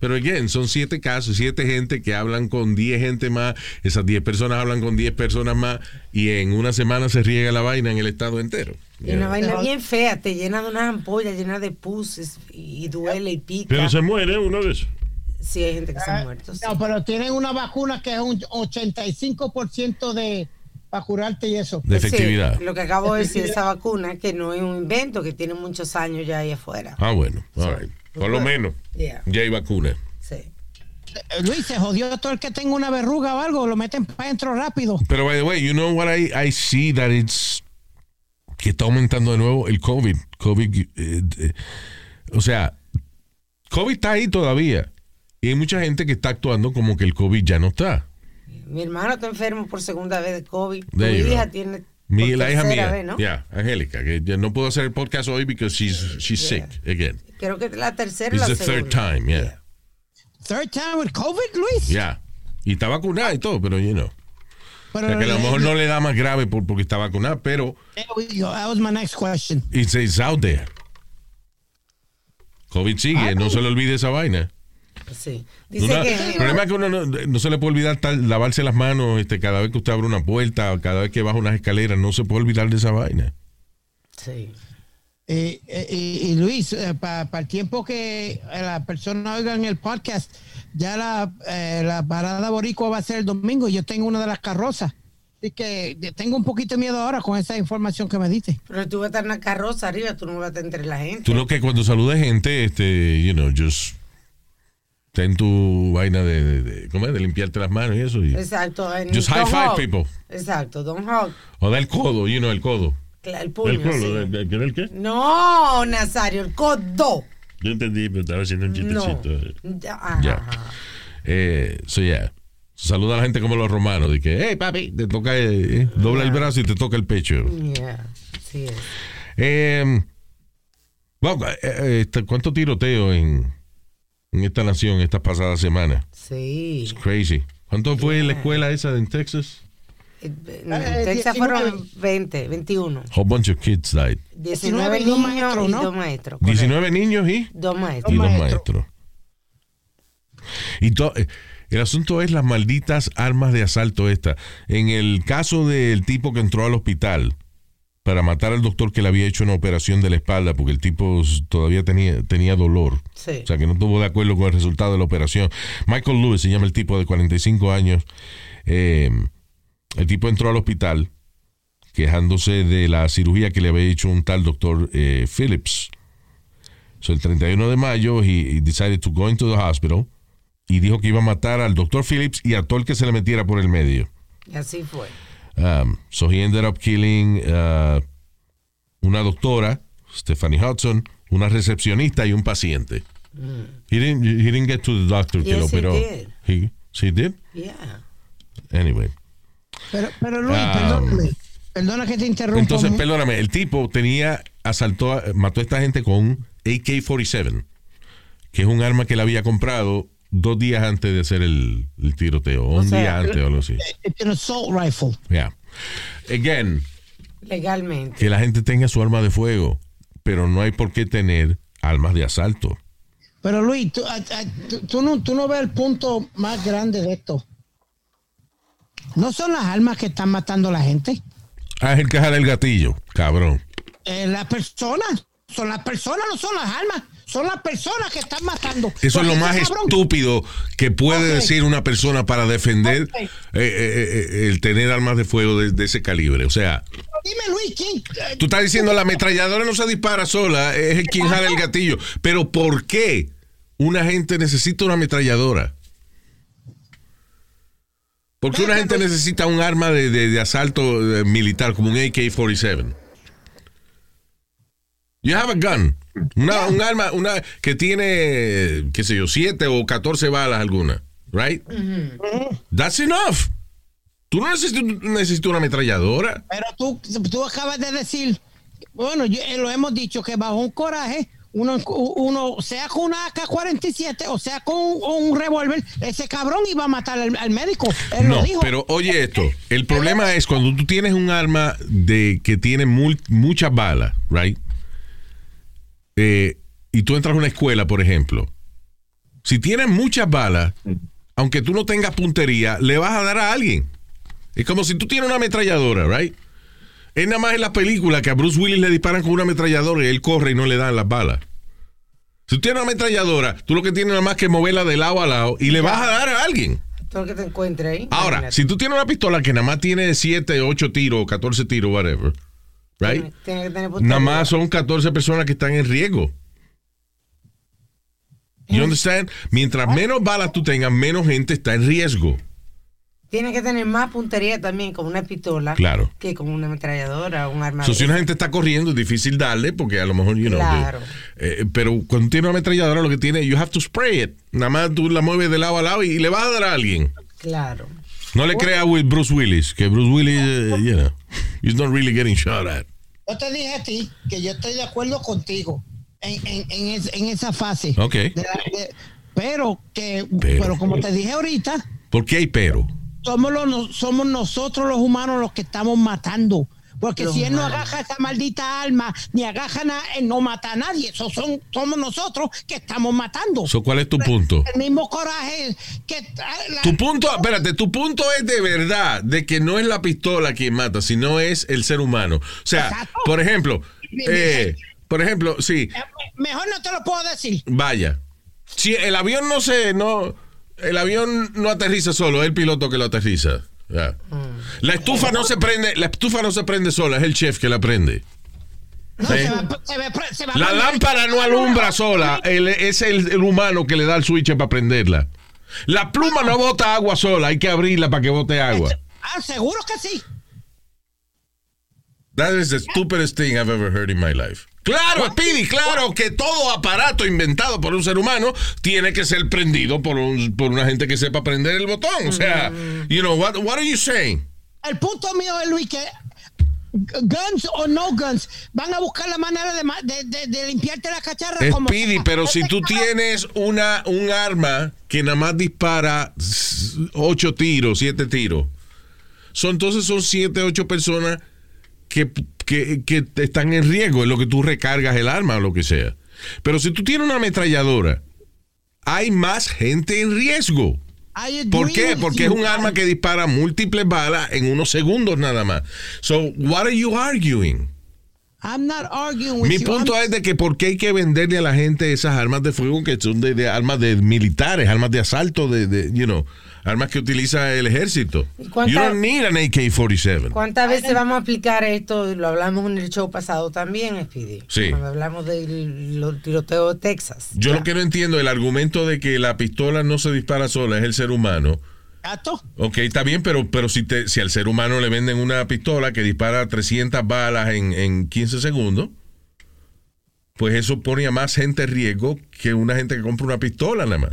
Pero again, son siete casos, siete gente que hablan con diez gente más, esas diez personas hablan con diez personas más y en una semana se riega la vaina en el estado entero. Y una vaina bien fea, te llena de unas ampollas llenas de pus y, y duele y pica. Pero se muere uno de esos. Sí, hay gente que se ha muerto. sí. No, pero tienen una vacuna que es un 85% de para curarte y eso. De efectividad. Sí, lo que acabo de decir, esa vacuna, que no es un invento, que tiene muchos años ya ahí afuera. Ah, bueno, all right. Por lo menos Yeah. ya hay vacuna. Sí. Eh, Luis, se jodió todo el que tenga una verruga o algo, lo meten para adentro rápido. Pero, by the way, you know what I, I see that it's. que está aumentando de nuevo el COVID. COVID. eh, eh, o sea, COVID está ahí todavía. Y hay mucha gente que está actuando como que el COVID ya no está. Mi hermano está enfermo por segunda vez de COVID. There you hija tiene. Mi, por la hija mía, vez, ¿no? ya, Angélica, que no puedo hacer el podcast hoy because she's, she's sick again. Creo que es la tercera It's la the third segunda. time, yeah. Third time with COVID, Luis. Yeah. Y está vacunada y todo, pero you know. Pero, O sea, que a lo mejor no le da más grave por, porque está vacunada, pero there we go. That was my next question. it's, it's out there. COVID sigue, no se le olvide esa vaina. Sí. Dice Una- que. el problema es que uno no, no se le puede olvidar tal- lavarse las manos este, cada vez que usted abre una puerta o cada vez que baja unas escaleras. No se puede olvidar de esa vaina. Sí. Eh, eh, y, y Luis, para el tiempo que eh, la persona oiga en el podcast, ya la, eh, la parada boricua va a ser el domingo y yo tengo una de las carrozas. Así que eh, tengo un poquito de miedo ahora con esa información que me diste. Pero tú vas a estar en la carroza arriba, tú no vas a estar entre la gente. Tú lo que cuando saludes gente, este, you know, just ten tu vaina de, de, de- ¿cómo es? de limpiarte las manos y eso. Y, Exacto. en- Just high five hug. people. Exacto, don't hug. o da el codo, you know, el codo. El puño. El sí. ¿de- de- ¿qué era el qué? No, Nazario, el codo. Yo entendí, pero estaba haciendo un No. chistecito. Ya, ajá, Ya. Eh, so yeah. Saluda a la gente como los romanos. De que, hey, papi, te toca, eh, eh, dobla el brazo y te toca el pecho. Yeah, sí es. Eh, wow, eh, este, ¿Cuánto tiroteo en, en esta nación esta pasada semana? Sí. Crazy. ¿Cuánto fue en la escuela esa en Texas? En Eh, Texas 19. fueron 20, 21. A whole bunch of kids died. 19 19 y dos niños maestros, y dos maestros. correcto. 19 niños y, Dos maestros. y dos maestros. Y to- eh, el asunto es las malditas armas de asalto esta. En el caso del tipo que entró al hospital para matar al doctor que le había hecho una operación de la espalda porque el tipo todavía tenía, tenía dolor. Sí. O sea, que no estuvo de acuerdo con el resultado de la operación. Michael Lewis se llama el tipo de 45 años. Eh, el tipo entró al hospital quejándose de la cirugía que le había hecho un tal doctor eh, Phillips. So, el 31 de mayo, he, he decided to go into the hospital y dijo que iba a matar al doctor Phillips y a todo el que se le metiera por el medio. Y así fue. Um, so he ended up killing uh, una doctora, Stephanie Hudson, una recepcionista y un paciente. He, didn't, he didn't get to the doctor que Yes, lo he operó. did. He, sí, did? Yeah. Anyway. Pero, pero Luis, Ah. perdón, Luis, perdona que te interrumpa. Entonces, perdóname, el tipo tenía, asaltó, mató a esta gente con un AK-47, que es un arma que él había comprado dos días antes de hacer el, el tiroteo, o un sea, día antes o algo así. It's an assault rifle. Yeah. Again, Legalmente. que la gente tenga su arma de fuego, pero no hay por qué tener armas de asalto. Pero Luis, tú, a- a- tú- tú no, tú no ves el punto más grande de esto. No son las armas que están matando a la gente. Ah, es el que jala el gatillo, cabrón. Eh, las personas. son las personas, no son las armas. Son las personas que están matando. Eso es lo más cabrón- estúpido que puede decir una persona para defender eh, eh, eh, el tener armas de fuego de, de ese calibre. O sea, Dime, Luis, ¿quién? tú estás diciendo la ametralladora no se dispara sola, es el quien jala el gatillo. Pero ¿por qué una gente necesita una ametralladora? ¿Por qué una gente necesita un arma de, de- de asalto militar como un AK-47? You have a gun. Una, Un arma una, que tiene, qué sé yo, 7 o 14 balas alguna. Right? That's enough. Tú no necesitas, necesitas una ametralladora. Pero tú, tú acabas de decir, bueno, yo- eh, lo hemos dicho, que bajo un coraje, uno, uno sea con una AK-47 o sea con un, un revólver, ese cabrón iba a matar al, al médico. Él No, lo dijo. pero oye esto. El problema es cuando tú tienes un arma de que tiene mul- muchas balas, right? Eh, y tú entras a una escuela, por ejemplo. Si tienes muchas balas, aunque tú no tengas puntería, le vas a dar a alguien. Es como si tú tienes una ametralladora, right? Es nada más en la película que a Bruce Willis le disparan con una ametralladora y él corre y no le dan las balas. Si tú tienes una ametralladora, tú lo que tienes nada más que moverla de lado a lado y le vas a dar a alguien. Todo lo que te encuentres ahí. Ahora, si tú tienes una pistola que nada más tiene 7, 8 tiros, 14 tiros, whatever, right? Tiene- tiene que tener puntería. Nada más son 14 personas que están en riesgo. You understand? Mientras menos balas tú tengas, menos gente está en riesgo. Tiene que tener más puntería también con una pistola Claro. que con una ametralladora o un arma. So, si una gente está corriendo, es difícil darle porque a lo mejor, you know. Claro. eh, pero cuando tiene una ametralladora, lo que tiene, you have to spray it. Nada más tú la mueves de lado a lado y, le vas a dar a alguien. Claro. No le creas a Will- Bruce Willis, que Bruce Willis, eh, you know, he's not really getting shot at. Yo te dije a ti que yo estoy de acuerdo contigo en, en, en, es- en esa fase. Ok. De la- de- pero que, Pero. pero. como te dije ahorita, ¿Por qué hay pero? somos, los, somos nosotros los humanos los que estamos matando. Porque Los si él no agaja esa maldita alma, ni agaja nada, él no mata a nadie. Eso son, somos nosotros que estamos matando. So, ¿Cuál es tu punto? El mismo coraje que... la- Tu punto, espérate, tu punto es de verdad de que no es la pistola quien mata, sino es el ser humano. O sea, Exacto. por ejemplo, eh, por ejemplo, sí, Eh, Mejor no te lo puedo decir. vaya. Si el avión no se, no, el avión no aterriza solo, es el piloto que lo aterriza. La estufa no se prende, la estufa no se prende sola, es el chef que la prende. No, Sí. se va, se va- se va a La lámpara no alumbra sola, el- es el, el humano que le da el switch para prenderla. La pluma no bota agua sola, hay que abrirla para que bote agua. Ah, seguro que sí. That is the stupidest thing I've ever heard in my life. Claro, Speedy, claro que todo aparato inventado por un ser humano tiene que ser prendido por, un, por una gente que sepa prender el botón. O sea, you know, what, what are you saying? El punto mío es, Luis, que guns o no guns, van a buscar la manera de, de, de- de limpiarte la cacharra como Speedy, sea. pero si tú tienes una, un arma que nada más dispara ocho tiros, siete tiros, son, entonces son siete, ocho personas que, que, que están en riesgo en lo que tú recargas el arma o lo que sea. Pero si tú tienes una ametralladora, hay más gente en riesgo. ¿Por qué? Porque es un arma que dispara múltiples balas en unos segundos nada más. So, what are you arguing? I'm not arguing with Mi you. punto I'm- es de que por qué hay que venderle a la gente esas armas de fuego que son de, de armas de militares, armas de asalto, de, de, you know, armas que utiliza el ejército. ¿Y cuánta- You don't need an AK-47. ¿Cuántas veces vamos a aplicar esto? Lo hablamos en el show pasado también, Speedy. Sí. Cuando hablamos del tiroteo de Texas. Yo lo que no entiendo, el argumento de que la pistola no se dispara sola, es el ser humano. Gato. Ok, está bien, pero, pero si, te, si al ser humano le venden una pistola que dispara 300 balas en, en 15 segundos, pues eso pone a más gente en riesgo que una gente que compra una pistola nada más.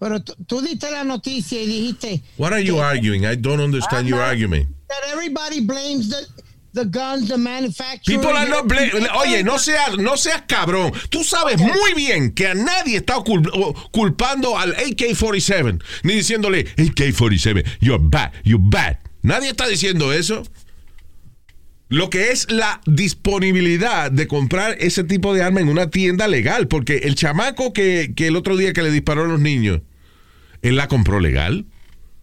Pero tú, diste la noticia y dijiste What are you arguing? I don't understand your argument. that everybody blames the, the guns, the manufacturer. People are not bla- Oye, no seas, no seas cabrón. Tú sabes muy bien que a nadie está cul- culpando al AK-47, ni diciéndole, AK-47, you're bad, you're bad. Nadie está diciendo eso. Lo que es la disponibilidad de comprar ese tipo de arma en una tienda legal, porque el chamaco que, que el otro día que le disparó a los niños, él la compró legal.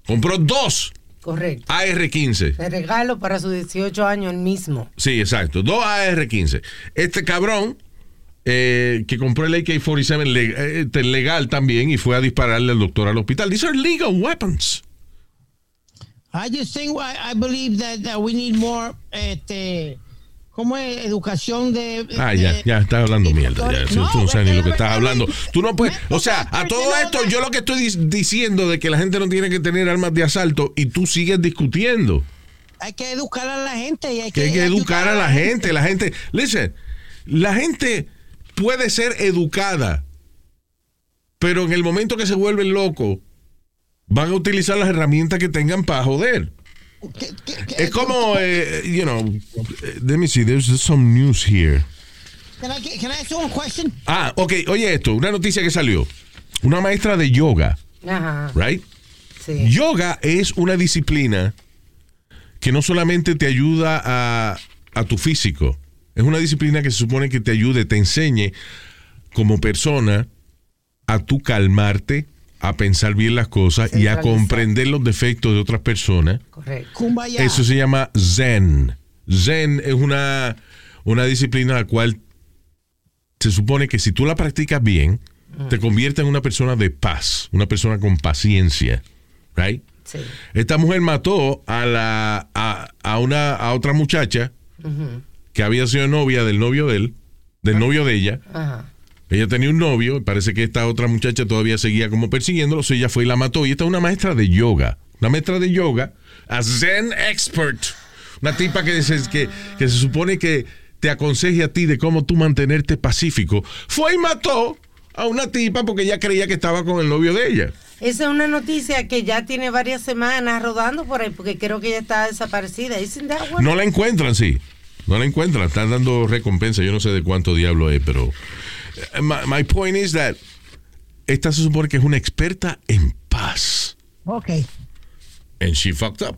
Compró dos Correcto. AR-15. De regalo para sus 18 años el mismo. Sí, exacto. Dos AR-15. Este cabrón eh, que compró el AK-47 le- eh, este, legal también y fue a dispararle al doctor al hospital. These are legal weapons. I just think I, I believe that, that we need more este ¿cómo es? educación de Ah, ya, ya estás hablando mierda. Ya. No, tú no sabes ni lo que estás es hablando. Tú no puedes. O sea, a todo esto, yo lo que estoy diciendo de que la gente no tiene que tener armas de asalto y tú sigues discutiendo. hay que educar a la gente y hay Que que, hay que educar a la gente. La gente. Listen, la gente puede ser educada, pero en el momento que se vuelven locos, van a utilizar las herramientas que tengan para joder. Es como, eh, you know, eh, let me see, there's some news here. Can I, get- can I ask you one question? Ah, ok, oye esto, una noticia que salió. Una maestra de yoga, Ajá. right? Sí. Yoga es una disciplina que no solamente te ayuda a, a tu físico, es una disciplina que se supone que te ayude, te enseñe como persona a tú calmarte, a pensar bien las cosas y a comprender los defectos de otras personas. Correcto. Eso se llama Zen. Zen es una, una disciplina la cual se supone que si tú la practicas bien, te convierte en una persona de paz, una persona con paciencia. Right? Sí. Esta mujer mató a la a, a una a otra muchacha que había sido novia del novio de él, del novio de ella. Ajá. Ella tenía un novio, parece que esta otra muchacha todavía seguía como persiguiéndolo, so ella fue y la mató. Y esta es una maestra de yoga. Una maestra de yoga, a Zen expert. Una tipa que se, que, que se supone que te aconseje a ti de cómo tú mantenerte pacífico. Fue y mató a una tipa porque ella creía que estaba con el novio de ella. Esa es una noticia que ya tiene varias semanas rodando por ahí porque creo que ella está desaparecida. No la encuentran, sí. No la encuentran. Están dando recompensa. Yo no sé de cuánto diablo es, pero. Eh, My, my point is that esta se supone que es una experta en paz. Ok. And she fucked up.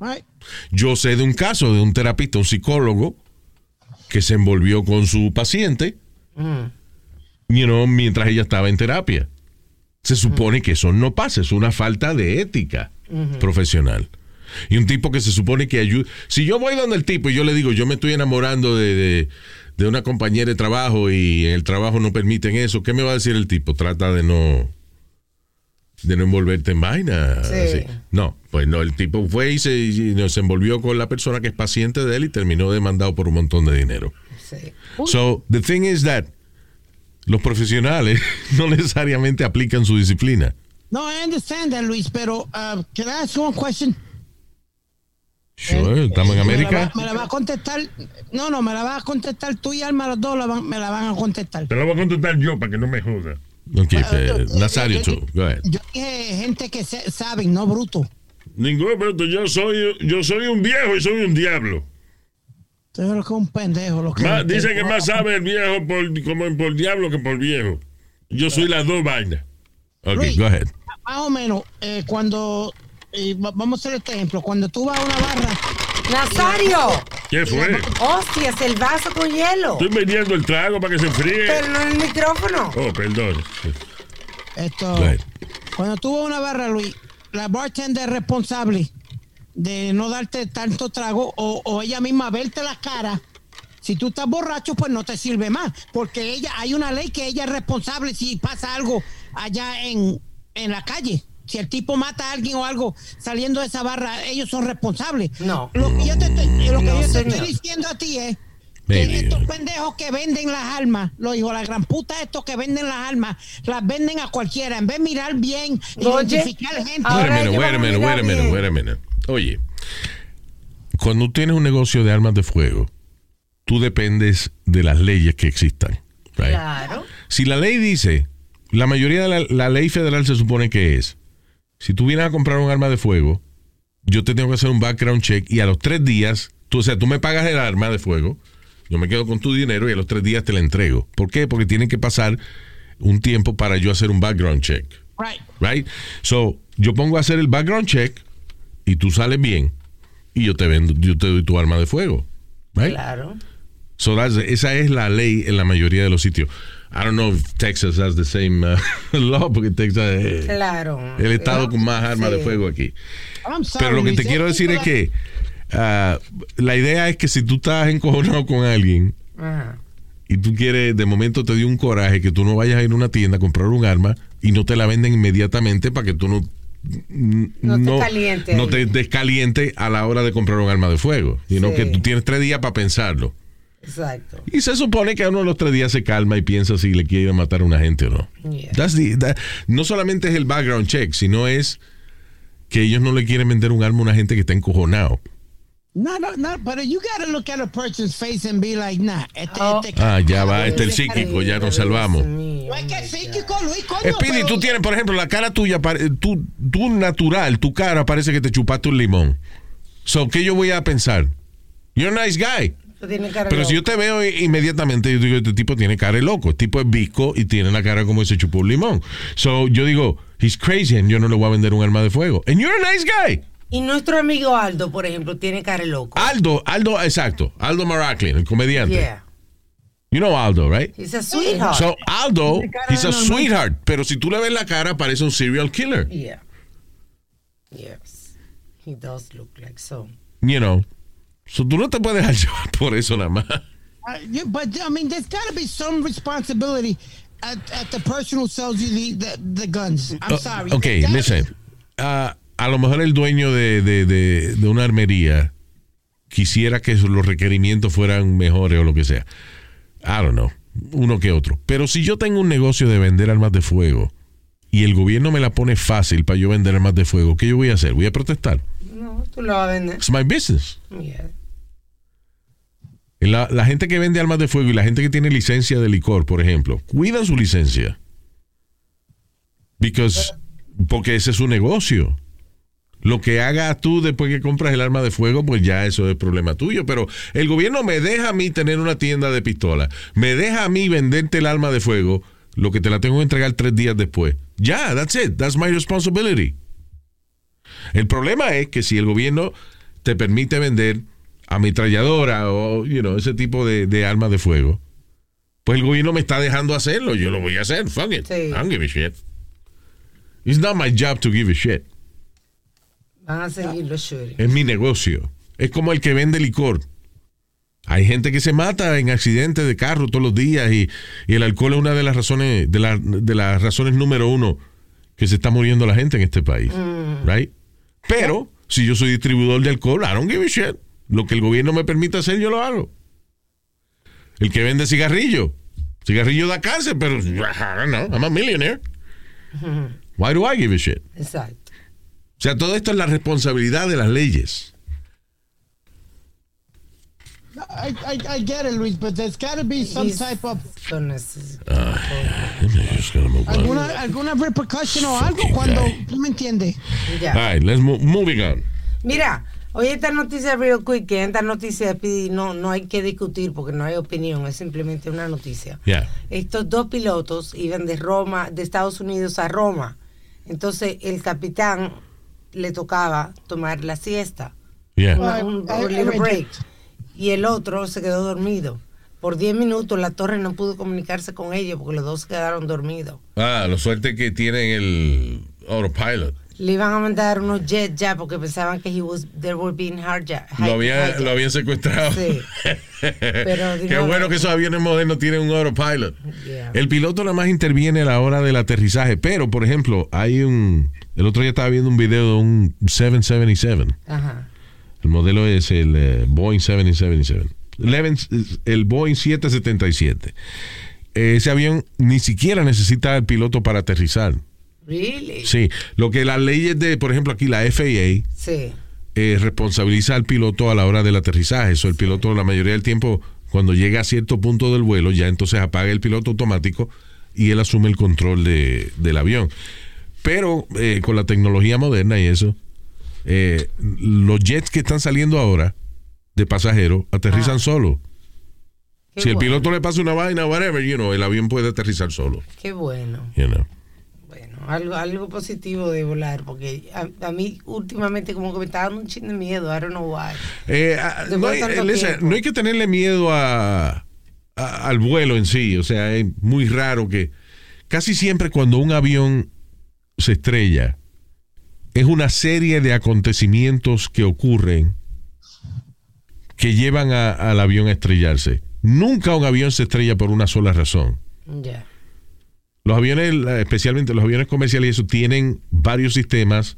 Right. Yo sé de un caso de un terapista, un psicólogo, que se envolvió con su paciente, you know, mientras ella estaba en terapia. Se supone que eso no pasa, es una falta de ética profesional. Y un tipo que se supone que ayuda. Si yo voy donde el tipo y yo le digo, yo me estoy enamorando de, de- de una compañera de trabajo y en el trabajo no permiten eso, ¿qué me va a decir el tipo? Trata de no. de no envolverte en vaina. Sí. así. No, pues no, el tipo fue y se, y se envolvió con la persona que es paciente de él y terminó demandado por un montón de dinero. Sí. So, the thing is that los profesionales no necesariamente aplican su disciplina. No, I understand that, Luis, pero uh, can I ask you one question? Sure, estamos en Me la, América. me la va a contestar. No, no, me la va a contestar tú y Alma, los dos la van- me la van a contestar. Te la voy a contestar yo para que no me joda. Ok, eh, Nazario, tú, go ahead. Yo dije gente que se, saben, no bruto. Ningún bruto, yo soy, yo soy un viejo y soy un diablo. Entonces lo que es un pendejo. Lo que, Más- dicen que más sabe el viejo por, como por diablo que por viejo. Yo soy las dos vainas. Ok, Luis. go ahead. Más o menos, eh, cuando. Eh, va- vamos a hacer este ejemplo. Cuando tú vas a una barra. Nazario. ¿Qué fue? Hostias, el vaso con hielo. Estoy vendiendo el trago para que se enfríe. Pero no en el micrófono. Oh, perdón. Esto, cuando tú vas a una barra, Luis, la bartender es responsable de no darte tanto trago o, o ella misma verte la cara. Si tú estás borracho, pues no te sirve más. Porque ella hay una ley que ella es responsable si pasa algo allá en, en la calle. Si el tipo mata a alguien o algo saliendo de esa barra, ellos son responsables. No. Lo que yo te estoy, lo que No, yo te señor. estoy diciendo a ti es que estos pendejos que venden las armas, los hijos, la gran puta estos que venden las armas, las venden a cualquiera. En vez de mirar bien, Oye, identificar gente. Wait minute. Oye, cuando tienes un negocio de armas de fuego, tú dependes de las leyes que existan. right? Claro. Si la ley dice, la mayoría de la, la ley federal se supone que es, si tú vienes a comprar un arma de fuego, yo te tengo que hacer un background check y a los tres días, tú, o sea, tú me pagas el arma de fuego, yo me quedo con tu dinero y a los tres días te la entrego. ¿Por qué? Porque tienen que pasar un tiempo para yo hacer un background check. Right. Right? So, yo pongo a hacer el background check y tú sales bien y yo te vendo, yo te doy tu arma de fuego. Right? Claro. So that's- esa es la ley en la mayoría de los sitios. I don't know if Texas has the same uh, law, porque Texas es Claro. el estado con más armas de fuego aquí. Sorry, Pero lo que te quiero decir es que ah, la idea es que si tú estás encojonado con alguien Ajá. y tú quieres, de momento te dio un coraje que tú no vayas a ir a una tienda a comprar un arma y no te la venden inmediatamente para que tú no No te caliente no ahí. te descaliente a la hora de comprar un arma de fuego, sino Sí. que tú tienes tres días para pensarlo. Exacto. Y se supone que a uno de los tres días se calma y piensa si le quiere matar a una gente o no. Yeah. That's the- that- no solamente es el background check, sino es que ellos no le quieren vender un arma a una gente que está encojonado. No, no, no, but you gotta look at a person's face and be like, nah, este, Oh. este Ah, ya va, este es el psíquico, ya nos salvamos. No hay que psíquico, Luis, coño. Speedy, pero- tú tienes, por ejemplo, la cara tuya, tú, tú natural, tu cara parece que te chupaste un limón. So, ¿qué yo voy a pensar? You're a nice guy. Pero si yo te veo inmediatamente, yo digo, este tipo tiene cara de loco. El tipo es visco y tiene la cara como si se chupó un limón. So, yo digo, he's crazy and yo no le voy a vender un arma de fuego. And you're a nice guy. Y nuestro amigo Aldo, por ejemplo, tiene cara de loco. Aldo, Aldo, exacto. Aldo Maraclin, el comediante. Yeah. You know Aldo, right? He's a sweetheart. So, Aldo, he's a normal. sweetheart. Pero si tú le ves la cara, parece un serial killer. yeah. Yes. He does look like so. You know. So, tú no te puedes dejar llevar por eso nada más. Uh, but I mean, there's got to be some responsibility at, at the person who sells you the, the, the guns. I'm Uh, sorry. ok, There's gotta listen. Ah, a lo mejor el dueño de, de- de- de una armería quisiera que los requerimientos fueran mejores o lo que sea. I don't know. Uno que otro. Pero si yo tengo un negocio de vender armas de fuego y el gobierno me la pone fácil para yo vender armas de fuego, ¿qué yo voy a hacer? Voy a protestar. No, tú lo vas a vender. It's my business. Yeah. La, la gente que vende armas de fuego y la gente que tiene licencia de licor, por ejemplo, cuidan su licencia. Because, porque ese es su negocio. Lo que hagas tú después que compras el arma de fuego, pues ya eso es problema tuyo. Pero el gobierno me deja a mí tener una tienda de pistola. Me deja a mí venderte el arma de fuego, lo que te la tengo que entregar tres días después. Ya, that's it. That's my responsibility. El problema es que si el gobierno te permite vender ametralladora o you know, ese tipo de, de armas de fuego, pues el gobierno me está dejando hacerlo. Yo lo voy a hacer. Fuck it. Sí. I don't give a shit. It's not my job to give a shit. Van a seguir los shooting. Es mi negocio. Es como el que vende licor. Hay gente que se mata en accidentes de carro todos los días y, y el alcohol es una de las razones, de, la- de las razones número uno que se está muriendo la gente en este país. Right? Pero, si yo soy distribuidor de alcohol, I don't give a shit. Lo que el gobierno me permite hacer, yo lo hago. El que vende cigarrillo. Cigarrillo da cáncer, pero I don't know, I'm a millionaire. Why do I give a shit? Exacto. O sea, todo esto es la responsabilidad de las leyes. I, I, I get it, Luis, but there's got to be some He's type of so necessary. Just gonna move on. alguna, alguna repercussion o algo Fucking cuando, guy. ¿tú me entiendes? Ya. All right, let's move, moving on. Mira, oye esta noticia real quick, que esta noticia Speedy, no, no hay que discutir porque no hay opinión, es simplemente una noticia. Yeah. Estos dos pilotos iban de Roma, de Estados Unidos a Roma. Entonces el capitán le tocaba tomar la siesta, Yeah. un, un little break. Y el otro se quedó dormido. Por 10 minutos la torre no pudo comunicarse con ellos porque los dos quedaron dormidos. Ah, lo suerte que tienen el autopilot. Le iban a mandar unos jets ya porque pensaban que he was, they were being hijacked. Lo, había, lo habían secuestrado. Sí. Pero Qué bueno que esos aviones modernos tienen un autopilot. Yeah. El piloto nada más interviene a la hora del aterrizaje, pero por ejemplo, hay un... El otro día estaba viendo un video de un 777. Ajá. El modelo es el eh, Boeing 777. Eleven- el Boeing 777. Ese avión ni siquiera necesita el piloto para aterrizar. Really? Sí, lo que las leyes de, por ejemplo, aquí la FAA Sí. eh, responsabiliza al piloto a la hora del aterrizaje. Eso el piloto la mayoría del tiempo, cuando llega a cierto punto del vuelo, ya entonces apaga el piloto automático y él asume el control de- del avión. Pero eh, con la tecnología moderna y eso, eh, los jets que están saliendo ahora de pasajeros aterrizan Ah. solo. Qué si el piloto le pasa una vaina, whatever, you know, el avión puede aterrizar solo. Qué bueno. You know. Bueno, algo, algo positivo de volar, porque a, a mí últimamente como que me está dando un chin de miedo. I don't know why. Eh, ah, no, hay, no hay que tenerle miedo a- al vuelo en sí. O sea, es muy raro que casi siempre cuando un avión se estrella, es una serie de acontecimientos que ocurren que llevan a- al avión a estrellarse. Nunca un avión se estrella por una sola razón. Los aviones, especialmente los aviones comerciales, y eso tienen varios sistemas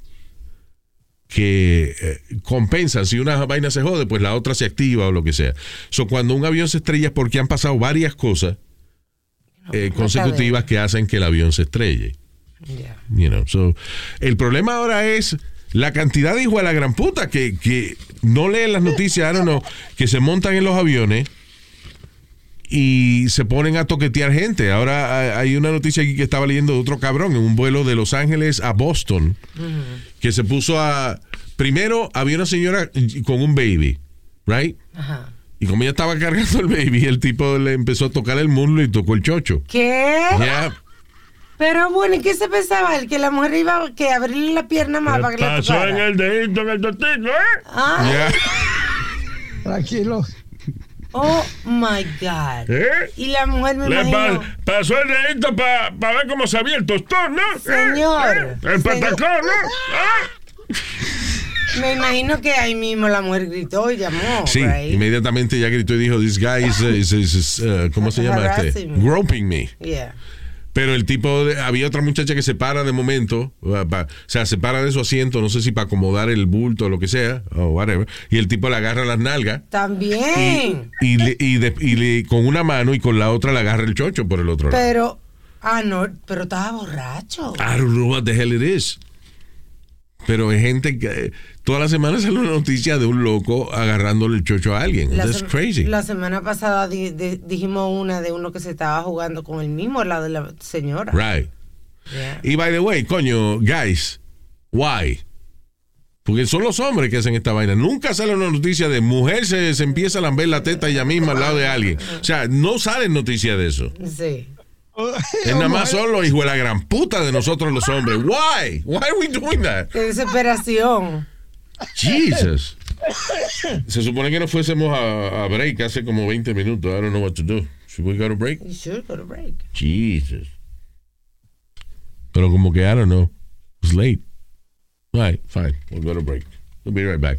que eh, compensan. Si una vaina se jode, pues la otra se activa o lo que sea. So, cuando un avión se estrella es porque han pasado varias cosas eh, consecutivas que hacen que el avión se estrelle. Ya. You know, so, el problema ahora es la cantidad de hijos de la gran puta que, que no leen las noticias, I don't know, que se montan en los aviones y se ponen a toquetear gente. Ahora hay- una noticia aquí que estaba leyendo de otro cabrón en un vuelo de Los Ángeles a Boston que se puso a... Primero había una señora con un baby, right? Ajá. Y como ella estaba cargando el baby, el tipo le empezó a tocar el muslo y tocó el chocho. ¿Qué? Yeah. Pero bueno, ¿y qué se pensaba? El que la mujer iba a que abrirle la pierna más para que le Pasó en el dedito, en el totito, ¿eh? Ah, Yeah. Tranquilo. Oh my God. ¿Eh? Y la mujer me Le imagino. pa- pasó el dedito para ver cómo sabía el tostón, ¿no? ¿Eh? Señor. ¿Eh? El Señor. patacón, ¿no? ¿Ah? Me imagino que ahí mismo la mujer gritó y llamó. Sí, right? inmediatamente ya gritó y dijo, this guy is, is- is- is, uh, ¿cómo se llama este? Groping me. Yeah. Pero el tipo, de- había otra muchacha que se para de momento, o sea, se para de su asiento, no sé si para acomodar el bulto o lo que sea, o whatever, y el tipo le agarra las nalgas También. y, le- y de- y le- con una mano y con la otra le agarra el chocho por el otro lado. Pero. Ah, no, pero estaba borracho. I don't know what the hell it is. Pero hay gente que toda la semana sale una noticia de un loco agarrándole el chocho a alguien. La That's crazy. La semana pasada di- di- dijimos una de uno que se estaba jugando con el mismo lado de la señora. Right. Yeah. Y by the way, coño, guys, why? Porque son los hombres que hacen esta vaina. Nunca sale una noticia de mujer se, se empieza a lamber la teta ella misma al lado de alguien. O sea, no salen noticias de eso. Sí. Es nada más son los hijos de la gran puta de nosotros los hombres. Why? Why are we doing that? Qué desesperación. Jesus. Se supone que nos fuésemos a, a break hace como 20 minutos. I don't know what to do. Should we go to break? Should go to break. Jesus. Pero como que, I don't know. It's late. All right, fine. We'll go to break. We'll be right back.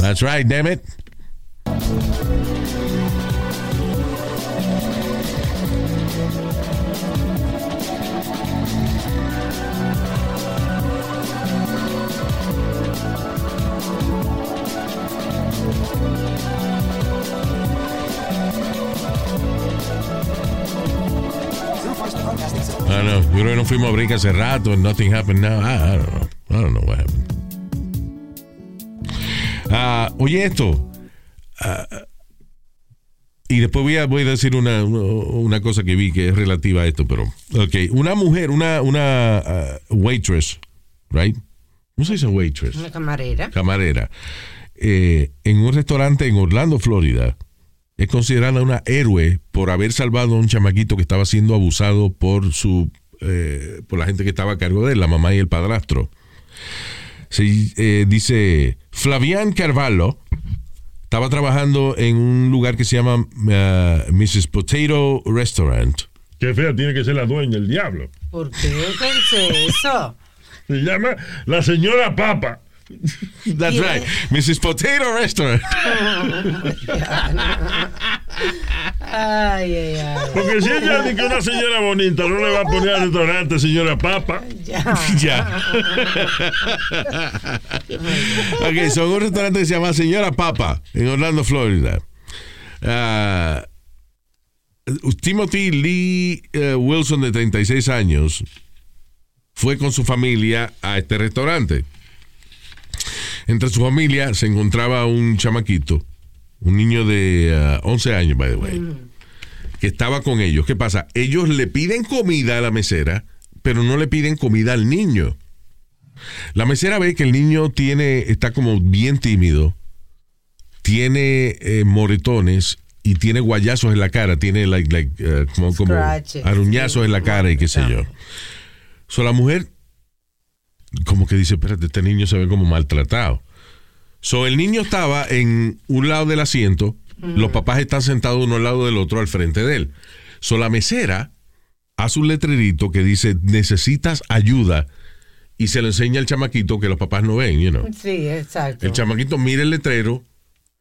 That's right, damn it. I know. Yo creo que nos fuimos a break hace rato and nothing happened now. I, I don't know. I don't know what happened. Ah, oye esto. Ah, y después voy a, voy a decir una, una cosa que vi que es relativa a esto, pero... Ok, una mujer, una, una ah, waitress, right? ¿Cómo se dice waitress? Una camarera. Camarera. eh, en un restaurante en Orlando, Florida, es considerada una héroe por haber salvado a un chamaquito que estaba siendo abusado por su eh, por la gente que estaba a cargo de él, la mamá y el padrastro. Se, eh, dice Flavian Carvalho estaba trabajando en un lugar que se llama eh, Mrs. Potato Restaurant. Qué fea tiene que ser la dueña, el diablo. ¿Por qué? ¿Qué es eso? Se llama la señora Papa. That's right. Mrs. Potato Restaurant. Ay, ay, ay. Porque si ella dice que una señora bonita no le va a poner al restaurante señora Papa. Ya. ya. ok, son un restaurante que se llama Señora Papa en Orlando, Florida. Ah, Timothy Lee eh, Wilson, de 36 años, fue con su familia a este restaurante. Entre su familia se encontraba un chamaquito, un niño de ah, 11 años, by the way, que estaba con ellos. ¿Qué pasa? Ellos le piden comida a la mesera, pero no le piden comida al niño. La mesera ve que el niño tiene, está como bien tímido, tiene eh, moretones y tiene guayazos en la cara, tiene like, like, eh, como, como aruñazos en la cara y qué sé yo. So, la mujer como que dice, espérate, este niño se ve como maltratado. So, el niño estaba en un lado del asiento, los papás están sentados uno al lado del otro al frente de él. So, la mesera hace un letrerito que dice, necesitas ayuda, y se lo enseña al chamaquito que los papás no ven, you know. Sí, exacto. El chamaquito mira el letrero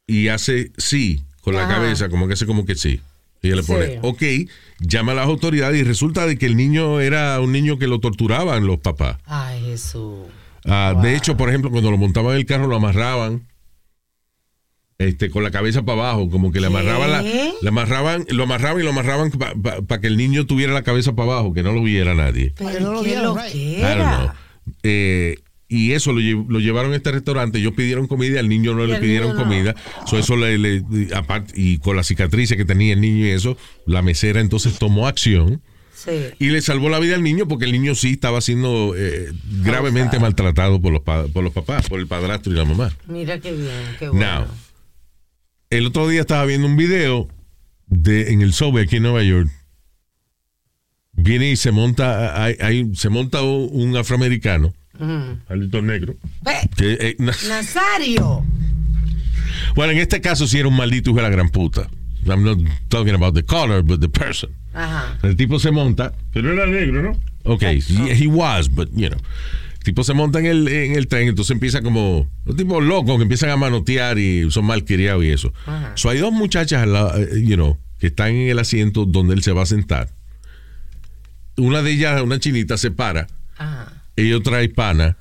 y hace sí con la cabeza, como que hace como que sí. Y ella le Sí. pone, ok, llama a las autoridades y resulta de que el niño era un niño que lo torturaban los papás. Ay, Jesús. Ah, De hecho, por ejemplo, cuando lo montaban en el carro lo amarraban este, con la cabeza para abajo, como que le amarraban, la, ¿Qué? le amarraban, lo amarraban y lo amarraban para que el niño tuviera la cabeza para abajo, que no lo viera nadie. Pero no lo qué vieron, lo right. que I don't know. era. Eh, y eso lo, lle- lo llevaron a este restaurante. Ellos pidieron comida, al niño no Y le pidieron no. comida. So, eso le, le- aparte, y con la cicatriz que tenía el niño y eso, la mesera entonces tomó acción Sí. y le salvó la vida al niño porque el niño sí estaba siendo eh, gravemente maltratado por los, por los papás, por el padrastro y la mamá. Mira qué bien, qué bueno. Now, el otro día estaba viendo un video de, en el subway aquí en Nueva York. Viene y se monta, hay- hay- se monta un afroamericano. Ujú. Alito negro. Que, eh, na- Nazario. bueno, en este caso sí era un maldito hijo de la gran puta. I'm not talking about the color, but the person. Ajá. El tipo se monta. Pero era negro, ¿no? Ok, he, he was, but you know. El tipo se monta en el, en el tren, entonces empieza como. Los tipos locos que empiezan a manotear y son mal criados y eso. Ajá. So, hay dos muchachas, al lado, eh, you know, que están en el asiento donde él se va a sentar. Una de ellas, una chinita, se para. Ajá. Y otra hispana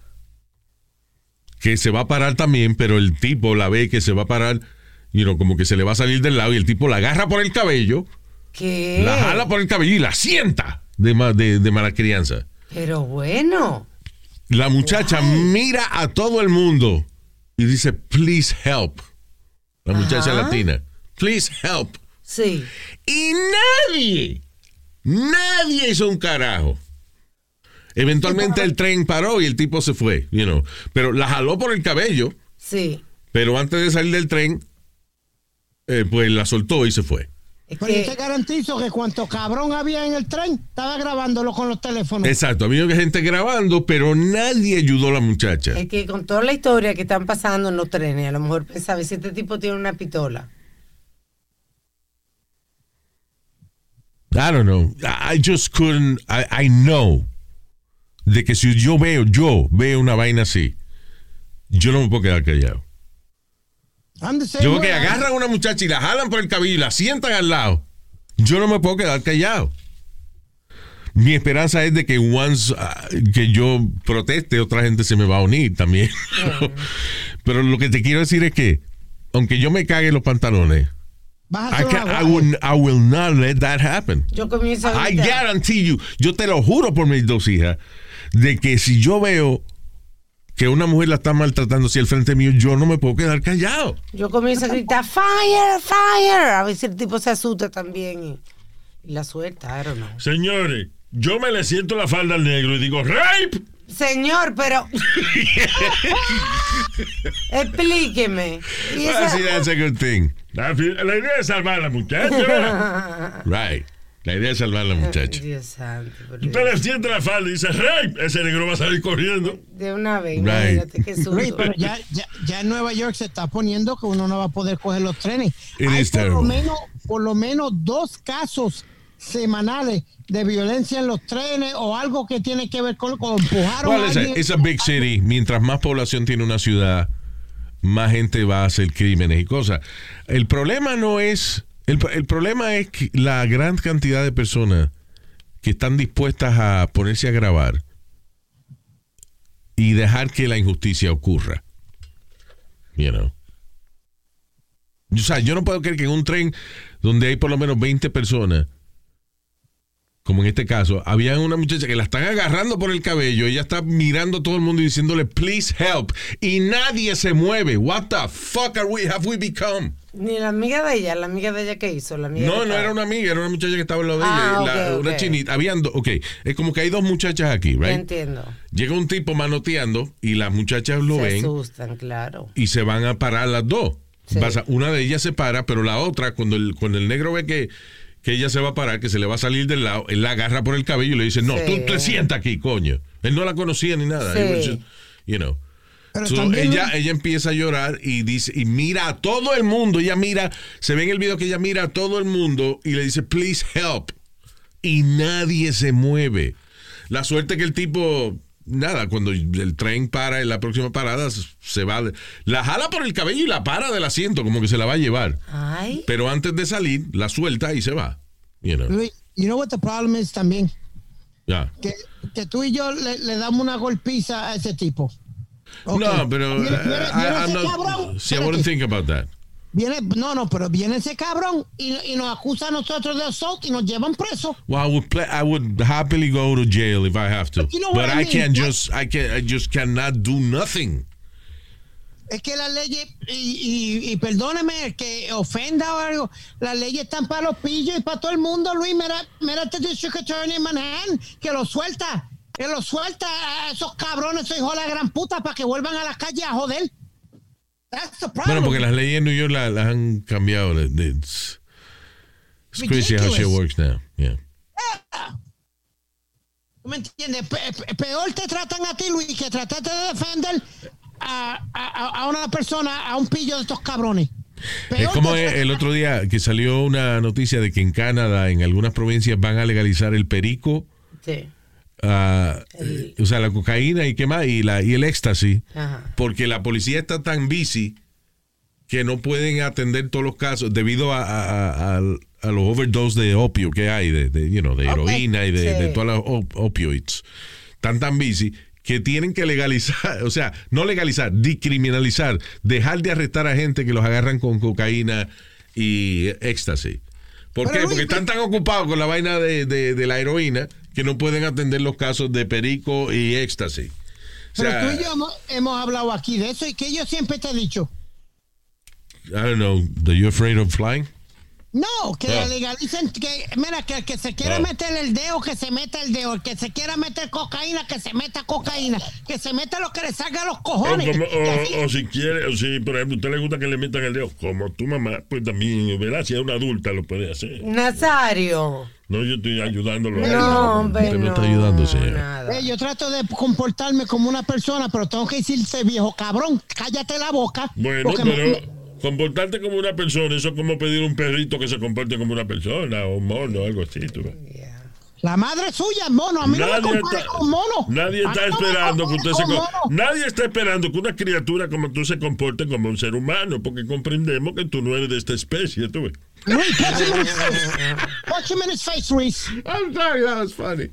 que se va a parar también, pero el tipo la ve que se va a parar, you know, como que se le va a salir del lado y el tipo la agarra por el cabello, ¿Qué? la jala por el cabello y la sienta de, de, de mala crianza. Pero bueno. La muchacha mira a todo el mundo y dice, please help. La muchacha Ajá. latina, please help. Sí. Y nadie, nadie hizo un carajo. Eventualmente el tren paró y el tipo se fue, you know. Pero la jaló por el cabello, Sí. pero antes de salir del tren, eh, pues la soltó y se fue. Es Pero yo te garantizo que cuanto cabrón había en el tren, estaba grabándolo con los teléfonos. Exacto, había gente grabando, pero nadie ayudó a la muchacha. Es que con toda la historia que están pasando en los trenes, a lo mejor pensaba, si este tipo tiene una pistola. I don't know. I I just couldn't. I, I know de que si yo veo, yo veo una vaina así, yo no me puedo quedar callado. Yo veo que agarran a una muchacha y la jalan por el cabello y la sientan al lado. Yo no me puedo quedar callado. Mi esperanza es de que once ah, que yo proteste, otra gente se me va a unir también. Pero lo que te quiero decir es que, aunque yo me cague los pantalones, Vas a I, can- I will, I will not let that happen. Yo comienzo a I guarantee you, yo te lo juro por mis dos hijas, de que si yo veo que una mujer la está maltratando así al frente mío, yo no me puedo quedar callado. Yo comienzo a gritar, fire, fire. A ver si el tipo se asusta también y, y la suelta, I don't know. Señores, yo me le siento la falda al negro y digo, ¡Rape! Señor, pero. Explíqueme. Ah, sí, that's a good thing. La, idea es salvar a la muchacha. Right. La idea es salvar a la muchacha. Dios santo. Usted le siente la falda y dice, ¡Rape! Ese negro va a salir corriendo. De una vez, Right. imagínate qué pero ya, ya, ya en Nueva York se está poniendo que uno no va a poder coger los trenes. It Hay is por lo, menos, por lo menos dos casos semanales de violencia en los trenes o algo que tiene que ver con, con empujar Well, it's a, alguien. it's a big city. Mientras más población tiene una ciudad, más gente va a hacer crímenes y cosas. El problema no es. El, el problema es que la gran cantidad de personas que están dispuestas a ponerse a grabar y dejar que la injusticia ocurra. You know. O sea, yo no puedo creer que en un tren donde hay por lo menos 20 personas, como en este caso, había una muchacha que la están agarrando por el cabello, ella está mirando a todo el mundo y diciéndole, please help, y nadie se mueve. What the fuck are we, have we become? Ni la amiga de ella, la amiga de ella que hizo, la amiga No, no era una amiga, era una muchacha que estaba al lado de Ah, ella, la- ok, una chinita. Habían dos, ok, es como que hay dos muchachas aquí, right? entiendo. Llega un tipo manoteando y las muchachas lo Se ven asustan, claro. y se van a parar las dos. Sí. Una de ellas se para, pero la otra, cuando el, cuando el negro ve que, que ella se va a parar, que se le va a salir del lado, él la agarra por el cabello y le dice, no, Sí. tú te sientas aquí, coño. Él no la conocía ni nada. Sí. Just, you know. Pero So, también- ella, ella empieza a llorar y dice, y mira a todo el mundo, ella mira, se ve en el video que ella mira a todo el mundo y le dice, please help. Y nadie se mueve. La suerte que el tipo, nada, cuando el tren para en la próxima parada, se va, la jala por el cabello y la para del asiento, como que se la va a llevar. Ay. Pero antes de salir, la suelta y se va. You know. Luis, you know what the problem is también? Ya. Que, que tú y yo le, le damos una golpiza a ese tipo. No, pero uh, I- I'm not- cabrón. see, I wouldn't think about that. Viene, no, no, pero viene ese cabrón y, y nos acusa a nosotros de assault y nos llevan presos. Well, I would play, I would happily go to jail if I have to. But you know but I I, mean? can't just I can I just cannot do nothing. Es que las leyes, y, y, y perdóneme el que ofenda o algo, las leyes están para los pillos y para todo el mundo, Luis. Mira, mira este district attorney en Manhattan, que lo suelta, que lo suelta a esos cabrones, esos hijos de la gran puta, para que vuelvan a la calle a joder. That's the problem. Bueno, porque las leyes en New York las, las han cambiado. It's, it's crazy how shit works now. Yeah. ¿Tú me entiendes? Pe- pe- peor te tratan a ti, Luis, que trataste de defender a, a- a una persona, a un pillo de estos cabrones. Es como el otro día que salió una noticia de que en Canadá, en algunas provincias, van a legalizar el perico, Sí. Ah, o sea, la cocaína y qué más, y, la, y el éxtasis, Ajá. porque la policía está tan busy que no pueden atender todos los casos debido a, a- a- los overdose de opio que hay, de, de, you know, de heroína y de, sí. de todas las op- opioids. Están tan busy que tienen que legalizar, o sea, no legalizar, decriminalizar, dejar de arrestar a gente que los agarran con cocaína y éxtasis. ¿Por Pero qué? Porque están tan ocupados con la vaina de, de- de la heroína que no pueden atender los casos de perico y éxtasis. O Pero tú y yo hemos, hemos hablado aquí de eso y que yo siempre te he dicho, I don't know, are you afraid of flying? no, que la legalicen, que mira, que el que se quiera Ah. meter el dedo, que se meta el dedo, el que se quiera meter cocaína, que se meta cocaína, que se meta lo que le salga a los O, cojones. como- o si quiere, o si por ejemplo a usted le gusta que le metan el dedo, como tu mamá, pues también, ¿verdad? Si es una adulta lo puede hacer. Nazario. No, yo estoy ayudándolo. No, hombre. Usted no no, está ayudando, señor. Eh, yo trato de comportarme como una persona, pero tengo que decirte, viejo cabrón, cállate la boca. Bueno, me- pero comportarte como una persona, eso es como pedir un perrito que se comporte como una persona, o un mono, algo así. tú ves. La madre suya es mono, a mí no me Nadie está, con mono. nadie A está no esperando que usted se nadie está esperando que una criatura como tú se comporte como un ser humano, porque comprendemos que tú no eres de esta especie, tú ves. Luis, punch him in his face. Punch him in his face, Luis. I'm sorry, that was funny.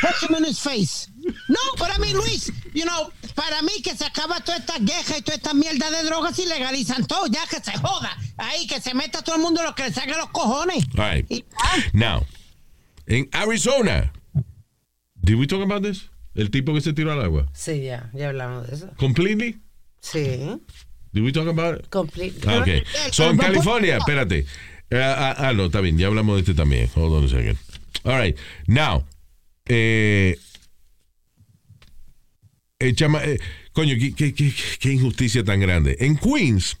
Punch him in his face. No, para mí, Luis, you know, para mí que se acaba toda esta queja y toda esta mierda de drogas y legalizan todo, ya que se joda. Ahí, que se meta todo el mundo lo que le salga a los cojones. All right. Y. Now, en Arizona, did we talk about this? El tipo que se tiró al agua. Sí, ya, ya hablamos de eso. Completely? Sí. Did we talk about it? Complete. Ah, ok. So, en California, espérate. Eh, ah, no, está bien, ya hablamos de este también. Hold on a second. All right. Now, eh, eh, chama- eh, coño, qué, qué- qué- injusticia tan grande. En Queens,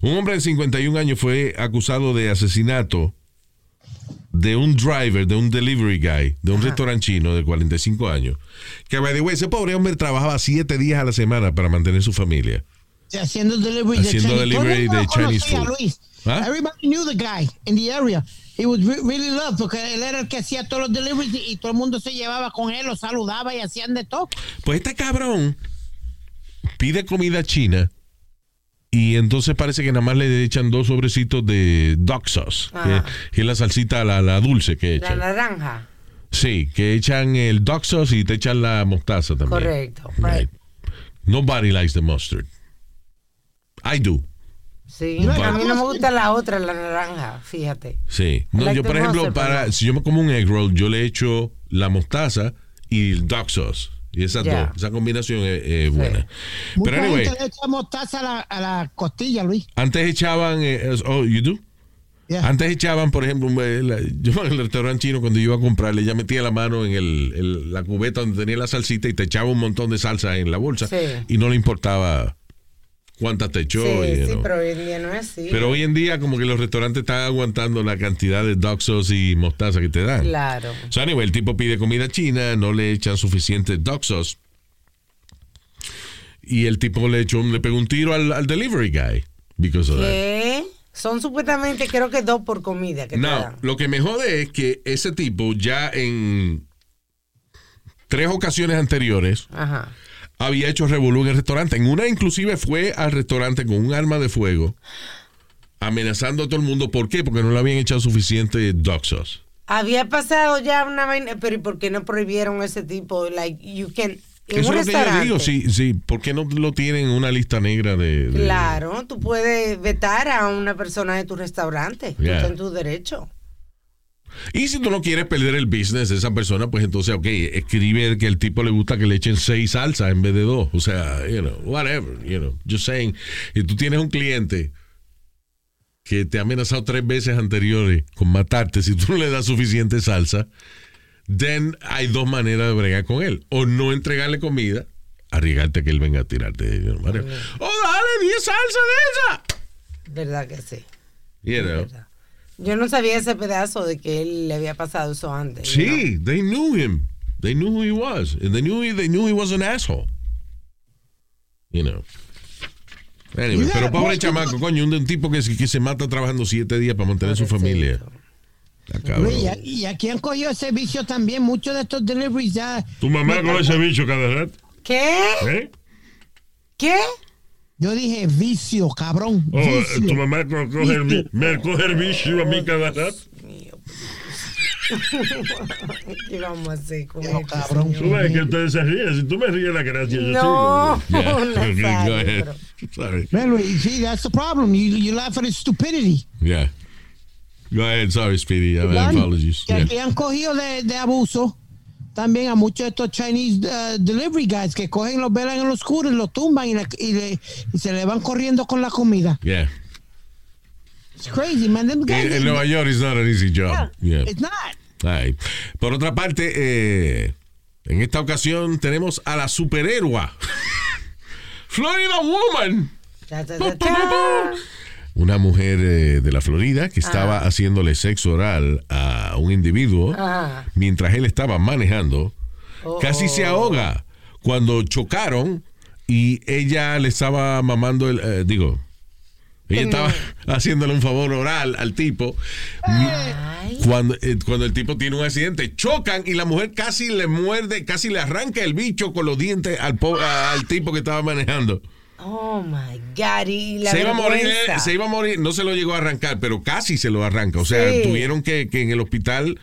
un hombre de 51 años fue acusado de asesinato de un driver, de un delivery guy, de un restaurante chino de 45 años. Que, by the way, ese pobre hombre trabajaba siete días a la semana para mantener su familia. haciendo delivery de Haciendo Chinese. Todo el delivery de Chinese food. Luis. ¿Ah? Everybody knew the guy in the area. He was re- really loved porque él era el que hacía todos los deliveries y, todo el mundo se llevaba con él, lo saludaba y hacían de todo. Pues este cabrón pide comida china y entonces parece que nada más le echan dos sobrecitos de duck sauce, que, es la salsita, la, la dulce que La echan. naranja. Sí, que echan el duck sauce y te echan la mostaza también. Correcto. Right. Nobody likes the mustard. I do. Sí. A mí no me gusta la otra, la naranja, fíjate. Sí. No, like yo, por ejemplo, para pero- si yo me como un egg roll, yo le echo la mostaza y el duck sauce. Y esas dos, esa combinación es, es buena. Mucha Pero anyway, gente le echa mostaza a la, a la costilla, Luis. antes echaban, eh, oh, you do? Yeah. Antes echaban, por ejemplo, eh, la- yo en el restaurante chino cuando iba a comprarle, ella metía la mano en el, el- la cubeta donde tenía la salsita y te echaba un montón de salsa en la bolsa Sí. y no le importaba cuántas te echó. Sí, know. pero hoy en día no es así. Pero hoy en día como que los restaurantes están aguantando la cantidad de sauce y mostaza que te dan. Claro. So anyway, el tipo pide comida china, no le echan suficiente sauce. Y el tipo le echó, un- le pegó un tiro al, al delivery guy. Because of that. ¿Qué? Son supuestamente, creo que dos por comida que te No, dan. lo que me jode es que ese tipo ya en tres ocasiones anteriores Ajá. Había hecho revolú en el restaurante. En una inclusive fue al restaurante con un arma de fuego amenazando a todo el mundo. ¿Por qué? Porque no le habían echado suficiente duck sauce. Había pasado ya una vaina, pero ¿y por qué no prohibieron ese tipo? Like, you can. En Eso un es lo que yo digo. Sí, sí. ¿Por qué no lo tienen en una lista negra de... de- Claro, tú puedes vetar a una persona de tu restaurante. Tú Yeah. estás en tu derecho. Y si tú no quieres perder el business de esa persona, pues entonces, ok, escribe que el tipo le gusta que le echen seis salsas en vez de dos. O sea, you know, whatever, you know, just saying. Y tú tienes un cliente que te ha amenazado tres veces anteriores con matarte si tú no le das suficiente salsa, then hay dos maneras de bregar con él. O no entregarle comida, arriesgarte a que él venga a tirarte. whatever. ¡Oh, dale 10 salsa de esa! ¿Verdad que sí? You know. Yo no sabía ese pedazo de que él le había pasado eso antes. you know? Sí, they knew him. They knew who he was. And they knew he, they knew he was an asshole. You know. Anyway, Yeah, pero pobre chamaco, coño, un, un tipo que, se- que se mata trabajando siete días para mantener su familia. Y, y aquí han cogido ese vicio también. Muchos de estos deliveries ya. Tu mamá con ese bicho cada rato. ¿Qué? ¿Eh? ¿Qué? Yo dije vicio, cabrón. Oh, vicio. tu mamá co- coge el, me coge el bicho a mí cada rato. ¿Qué vamos a hacer con Yo, esto, cabrón. Tú ves que ustedes se ríen. Si tú me ríes la gracia, yo No, sigo. Yeah. Okay, Nazario, pero- Sorry. Luis, see, that's the problem. You, you laugh at his stupidity. Yeah. Go ahead. Sorry, Speedy. I apologies. Que Yeah. han cogido de, de abuso también a muchos de estos Chinese uh, delivery guys que cogen los velan en los oscuros, los tumban y, le- y le- y se le van corriendo con la comida. Yeah. It's crazy, man. Them guys, En, en Nueva York it's not an easy job. Yeah. It's not. Ay. Por otra parte, eh, en esta ocasión tenemos a la superhéroa. Florida Woman. Ta, ta, ta, ta. Una mujer eh, de la Florida que estaba haciéndole sexo oral a un individuo Ah. mientras él estaba manejando. Oh, Casi se ahoga cuando chocaron y ella le estaba mamando el. eh, digo. Ella estaba haciéndole un favor oral al tipo. Ay. Cuando, eh, cuando el tipo tiene un accidente, chocan y la mujer casi le muerde, casi le arranca el bicho con los dientes al, po- al tipo que estaba manejando. Oh my God. Y la Se iba, a morir, se iba a morir, no se lo llegó a arrancar, pero casi se lo arranca. O sea, Sí. tuvieron que, que en el hospital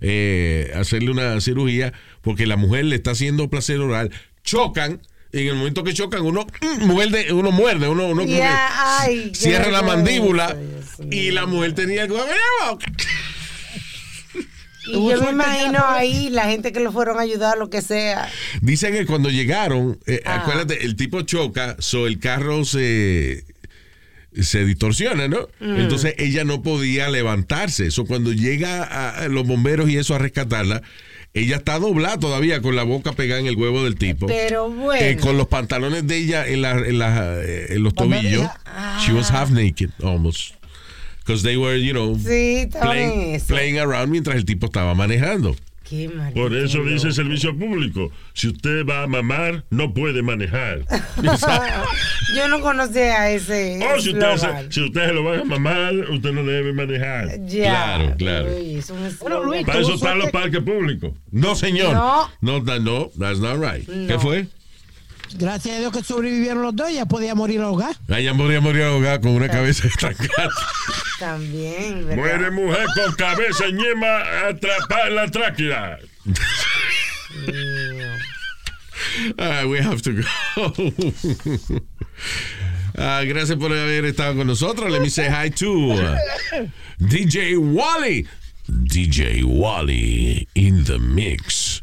eh, hacerle una cirugía porque la mujer le está haciendo placer oral. Chocan. y En el momento que chocan, uno mm, muerde, uno muerde, uno, uno ay, qué cierra la mandíbula Dios y la mujer tenía el Y yo me imagino ahí la gente que lo fueron a ayudar, lo que sea. Dicen que cuando llegaron, eh, Ah. acuérdate, el tipo choca, so el carro se se distorsiona, ¿no? Mm. Entonces ella no podía levantarse. Eso cuando llega a, a los bomberos y eso a rescatarla, ella está doblada todavía con la boca pegada en el huevo del tipo. Pero bueno. Eh, con los pantalones de ella en, la, en, la- eh, en los tobillos. She was half naked, almost. Because they were, you know, Sí, playing, around mientras el tipo estaba manejando. Qué. Por eso dice servicio público. Si usted va a mamar, no puede manejar. Yo no conocía ese. O si usted, se, si usted se lo va a mamar, usted no debe manejar. Ya. Claro, claro. Es un Bueno, Luis. Para eso están los parques públicos. No, señor. No. No, no, that's not right. ¿Qué fue? Gracias a Dios que sobrevivieron los dos, ya podía morir ahogado. Ella podría morir ahogada con una cabeza estancada. También, ¿verdad? Muere mujer con cabeza en yema atrapada en la tráquea. Ah, we have to go. Ah, gracias por haber estado con nosotros. Let me say hi to uh, DJ Wally. DJ Wally in the mix.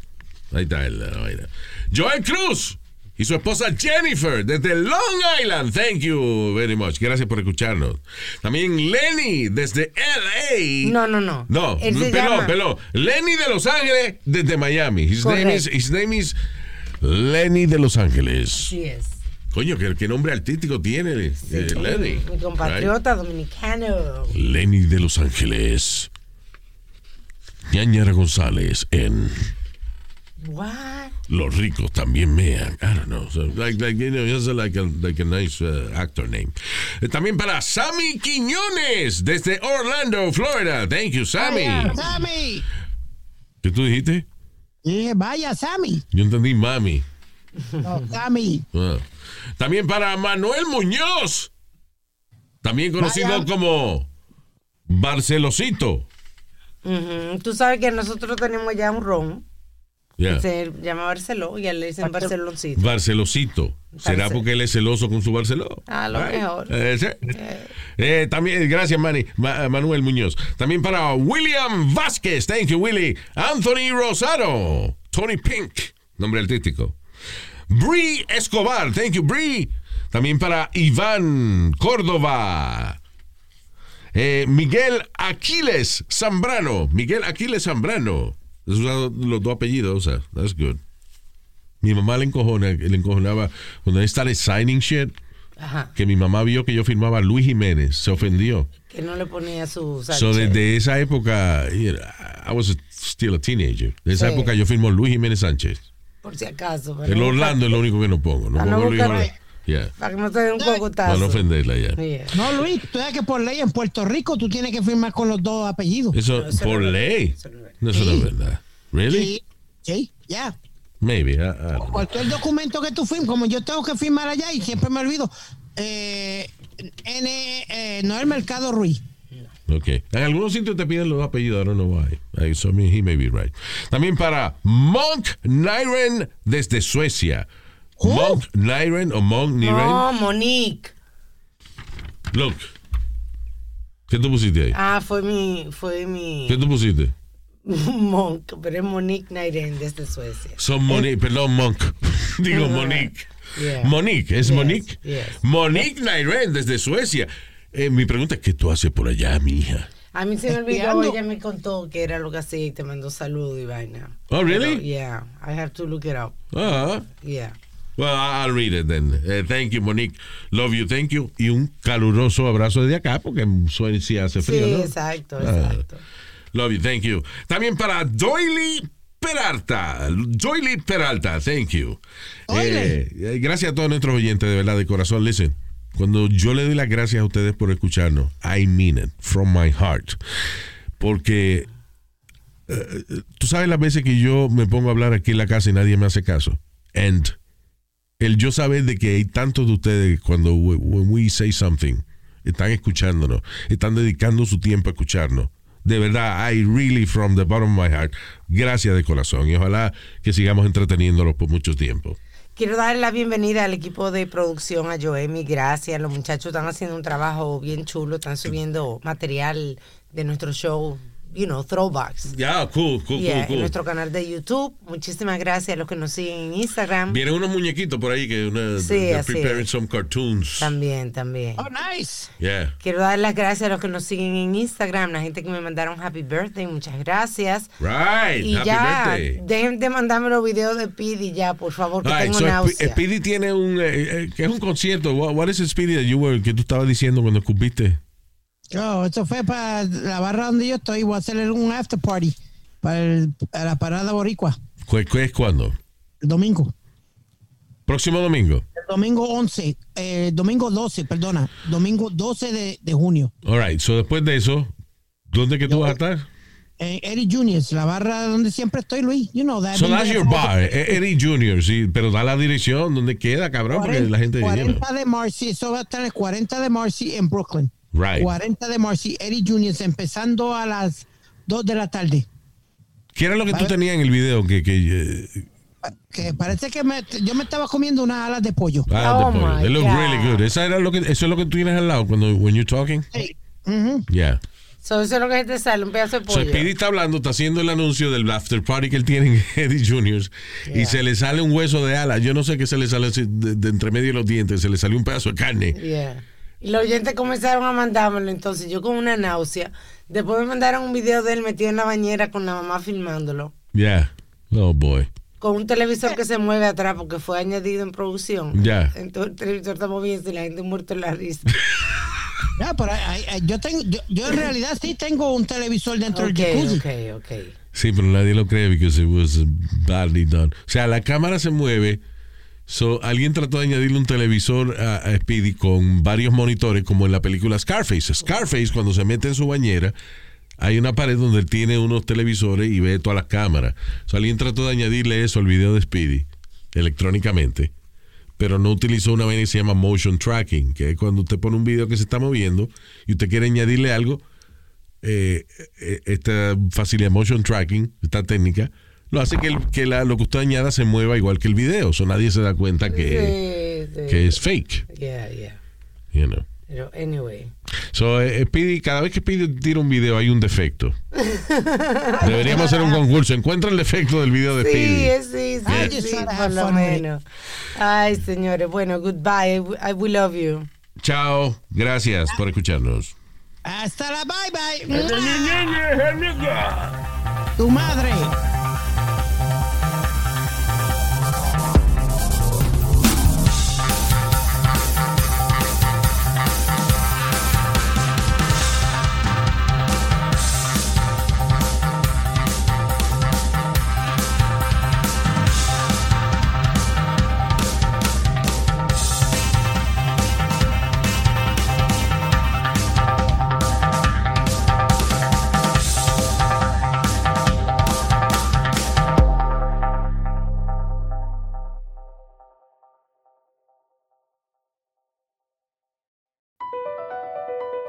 Ahí está el, la vaina. Joel Cruz y su esposa Jennifer desde Long Island. Thank you very much. Gracias por escucharnos. También Lenny desde LA. No, no, no. No, llama- pelón. Lenny de Los Ángeles desde Miami. His name, is, his name is Lenny de Los Ángeles. Sí es. Coño, ¿qué, qué nombre artístico tiene eh, Lenny? Mi compatriota dominicano. Lenny de Los Ángeles. Ñañara González en What? Los ricos también mean. I don't know. So, like, like, you know, like a, like a nice uh, actor name. Eh, También para Sammy Quiñones desde Orlando, Florida. Thank you, Sammy. Vaya, Sammy. ¿Qué tú dijiste? Dije, vaya, Sammy. Yo entendí mami. No, Sammy. Ah. También para Manuel Muñoz, también conocido Vaya. como Barcelosito. Tú sabes que nosotros tenemos ya un ron. Yeah. Se llama Barceló y a él le dicen Barceloncito. Barcelosito. ¿Será porque él es celoso con su Barceló? A lo Right. mejor. Eh, sí. Eh, también, gracias, Manny. Ma- Manuel Muñoz. También para William Vázquez. Thank you, Willy. Anthony Rosado. Tony Pink. Nombre artístico. Bree Escobar. Thank you, Bree. También para Iván Córdoba. Eh, Miguel Aquiles Zambrano. Miguel Aquiles Zambrano. Son los dos apellidos, o sea, that's good. Mi mamá le encojona, le encojonaba cuando él started signing shit, Ajá. que mi mamá vio que yo firmaba Luis Jiménez, se ofendió. Que no le ponía su Sánchez. So desde esa época, know, I was still a teenager. De esa Sí. época yo firmo Luis Jiménez Sánchez. Por si acaso. El no Orlando es lo único que no pongo. No Ah, no pongo Luis buscar- Jiménez. Yeah. Para que no te dé un cocotazo. Para no ofenderla ya. Yeah. No, Luis, tú sabes que por ley en Puerto Rico tú tienes que firmar con los dos apellidos. Eso por ley. No, eso no es verdad. Really? Sí, sí, ya. Maybe. I- I. Cualquier documento que tú firmes, como yo tengo que firmar allá y siempre me olvido, eh, N, eh, no es el Mercado Ruiz. Ok. En algunos sitios te piden los apellidos. I don't know why. I, so I mean, he may be right. También para Monk Niren desde Suecia. Monk Niren o Monk Niren. No, Monique. Look. ¿Qué tú pusiste ahí? Ah, fue mi, fue mi ¿Qué tú pusiste? Monk, pero es Monique Nairen desde Suecia. Son Monique, perdón, Monk. Digo Monique. Yeah. Monique, ¿es Yes, Monique? yes. Monique Niren desde Suecia. Eh, mi pregunta es, ¿qué tú haces por allá, mi hija? A mí se me olvidó, ella me contó que era lo que hacía y te mandó saludo y vaina. Oh, really? Pero, yeah, I have to look it up. Ah, Yeah. Well, I'll read it then. Eh, thank you, Monique. Love you, thank you. Y un caluroso abrazo desde acá, porque en Suecia hace Sí, frío, ¿no? exacto, Ah. exacto. Love you, thank you. También para Doily Peralta. Doily Peralta, thank you. Eh, eh, gracias a todos nuestros oyentes, de verdad, de corazón. Listen, cuando yo le doy las gracias a ustedes por escucharnos, I mean it, from my heart. Porque eh, tú sabes las veces que yo me pongo a hablar aquí en la casa y nadie me hace caso. And el yo saber de que hay tantos de ustedes cuando we- say something están escuchándonos, están dedicando su tiempo a escucharnos. De verdad, I really from the bottom of my heart, gracias de corazón y ojalá que sigamos entreteniéndolos por mucho tiempo. Quiero darle la bienvenida al equipo de producción, a Joemi, gracias. Los muchachos están haciendo un trabajo bien chulo, están subiendo material de nuestro show, you know, throwbacks. Ya, cool, cool, Yeah, cool, En cool. nuestro canal de YouTube. Muchísimas gracias a los que nos siguen en Instagram. Vienen unos muñequitos por ahí que una, Sí, they're así preparing es. some cartoons. También, también. Oh, nice. Yeah. Quiero dar las gracias a los que nos siguen en Instagram, la gente que me mandaron Happy Birthday, muchas gracias. Right. Y Happy ya, birthday. dejen de mandarme los videos de Pidi ya, por favor, que Right, tengo so Sp- náusea. Speedy tiene un eh, eh, que es un concierto. What, what is Speedy that you were que tú estabas diciendo cuando escupiste? Yo, esto fue para la barra donde yo estoy. Voy a hacer un after party para el- a la parada boricua, ¿Cu- cu- es cuándo? el domingo. Próximo domingo. El domingo 11, eh, domingo 12, perdona, domingo 12 de, de junio. All right. So después de eso, ¿dónde que tú vas a estar? En Eddie Juniors, la barra donde siempre estoy, Luis. You know that. So that's your bar, eh, Eddie Junior, sí, pero da la dirección donde queda, cabrón, porque la gente you know. 40 de Marcy, eso va a estar el 40 de Marcy en Brooklyn. Right. 40 de Marcy, Eddie Juniors, empezando a las 2 de la tarde. ¿Qué era lo que tú tenías en el video? Que, que, eh, Que parece que me- yo me estaba comiendo unas alas de pollo. ah, Oh boy. my They look God. really good. Esa era lo que, eso es lo que tú tienes al lado cuando when you're talking. Sí. Yeah. So, eso es lo que te sale, un pedazo de So pollo. Speedy está hablando, está haciendo el anuncio del after party que él tiene en Eddie Juniors y se le sale un hueso de ala. Yo no sé qué se le sale de, de entre medio de los dientes, se le salió un pedazo de carne. Yeah. Y los oyentes comenzaron a mandármelo, entonces yo con una náusea. Después me mandaron un video de él metido en la bañera con la mamá filmándolo. Yeah. Oh boy. Con un televisor que se mueve atrás porque fue añadido en producción. Ya. Entonces el televisor está moviendo y la gente muerta en la risa. Ya, pero yo, tengo, yo, yo en realidad sí tengo un televisor dentro ok, del jacuzzi. ok, ok. Sí, pero nadie lo cree because it was badly done. O sea, la cámara se mueve. So, alguien trató de añadirle un televisor a, Speedy con varios monitores, como en la película Scarface. Scarface, cuando se mete en su bañera, hay una pared donde tiene unos televisores y ve todas las cámaras. Alguien trató de añadirle eso al video de Speedy, electrónicamente, pero no utilizó una vaina que se llama motion tracking, que es cuando usted pone un video que se está moviendo y usted quiere añadirle algo, eh, eh, esta facilidad motion tracking, esta técnica, lo hace que, el- que la- lo que usted añada se mueva igual que el video. So nadie se da cuenta que, Sí, sí. que es fake. Yeah, yeah. You know. Pero, anyway. So, eh, Speedy, cada vez que Speedy tira un video hay un defecto. Deberíamos hacer un concurso. Encuentra el defecto del video de Sí, Speedy. eh, sí, sí, sí, por lo menos. Ay, señores, bueno, goodbye. I, I will love you. Chao. Gracias por escucharnos. Hasta la bye bye. Tu madre.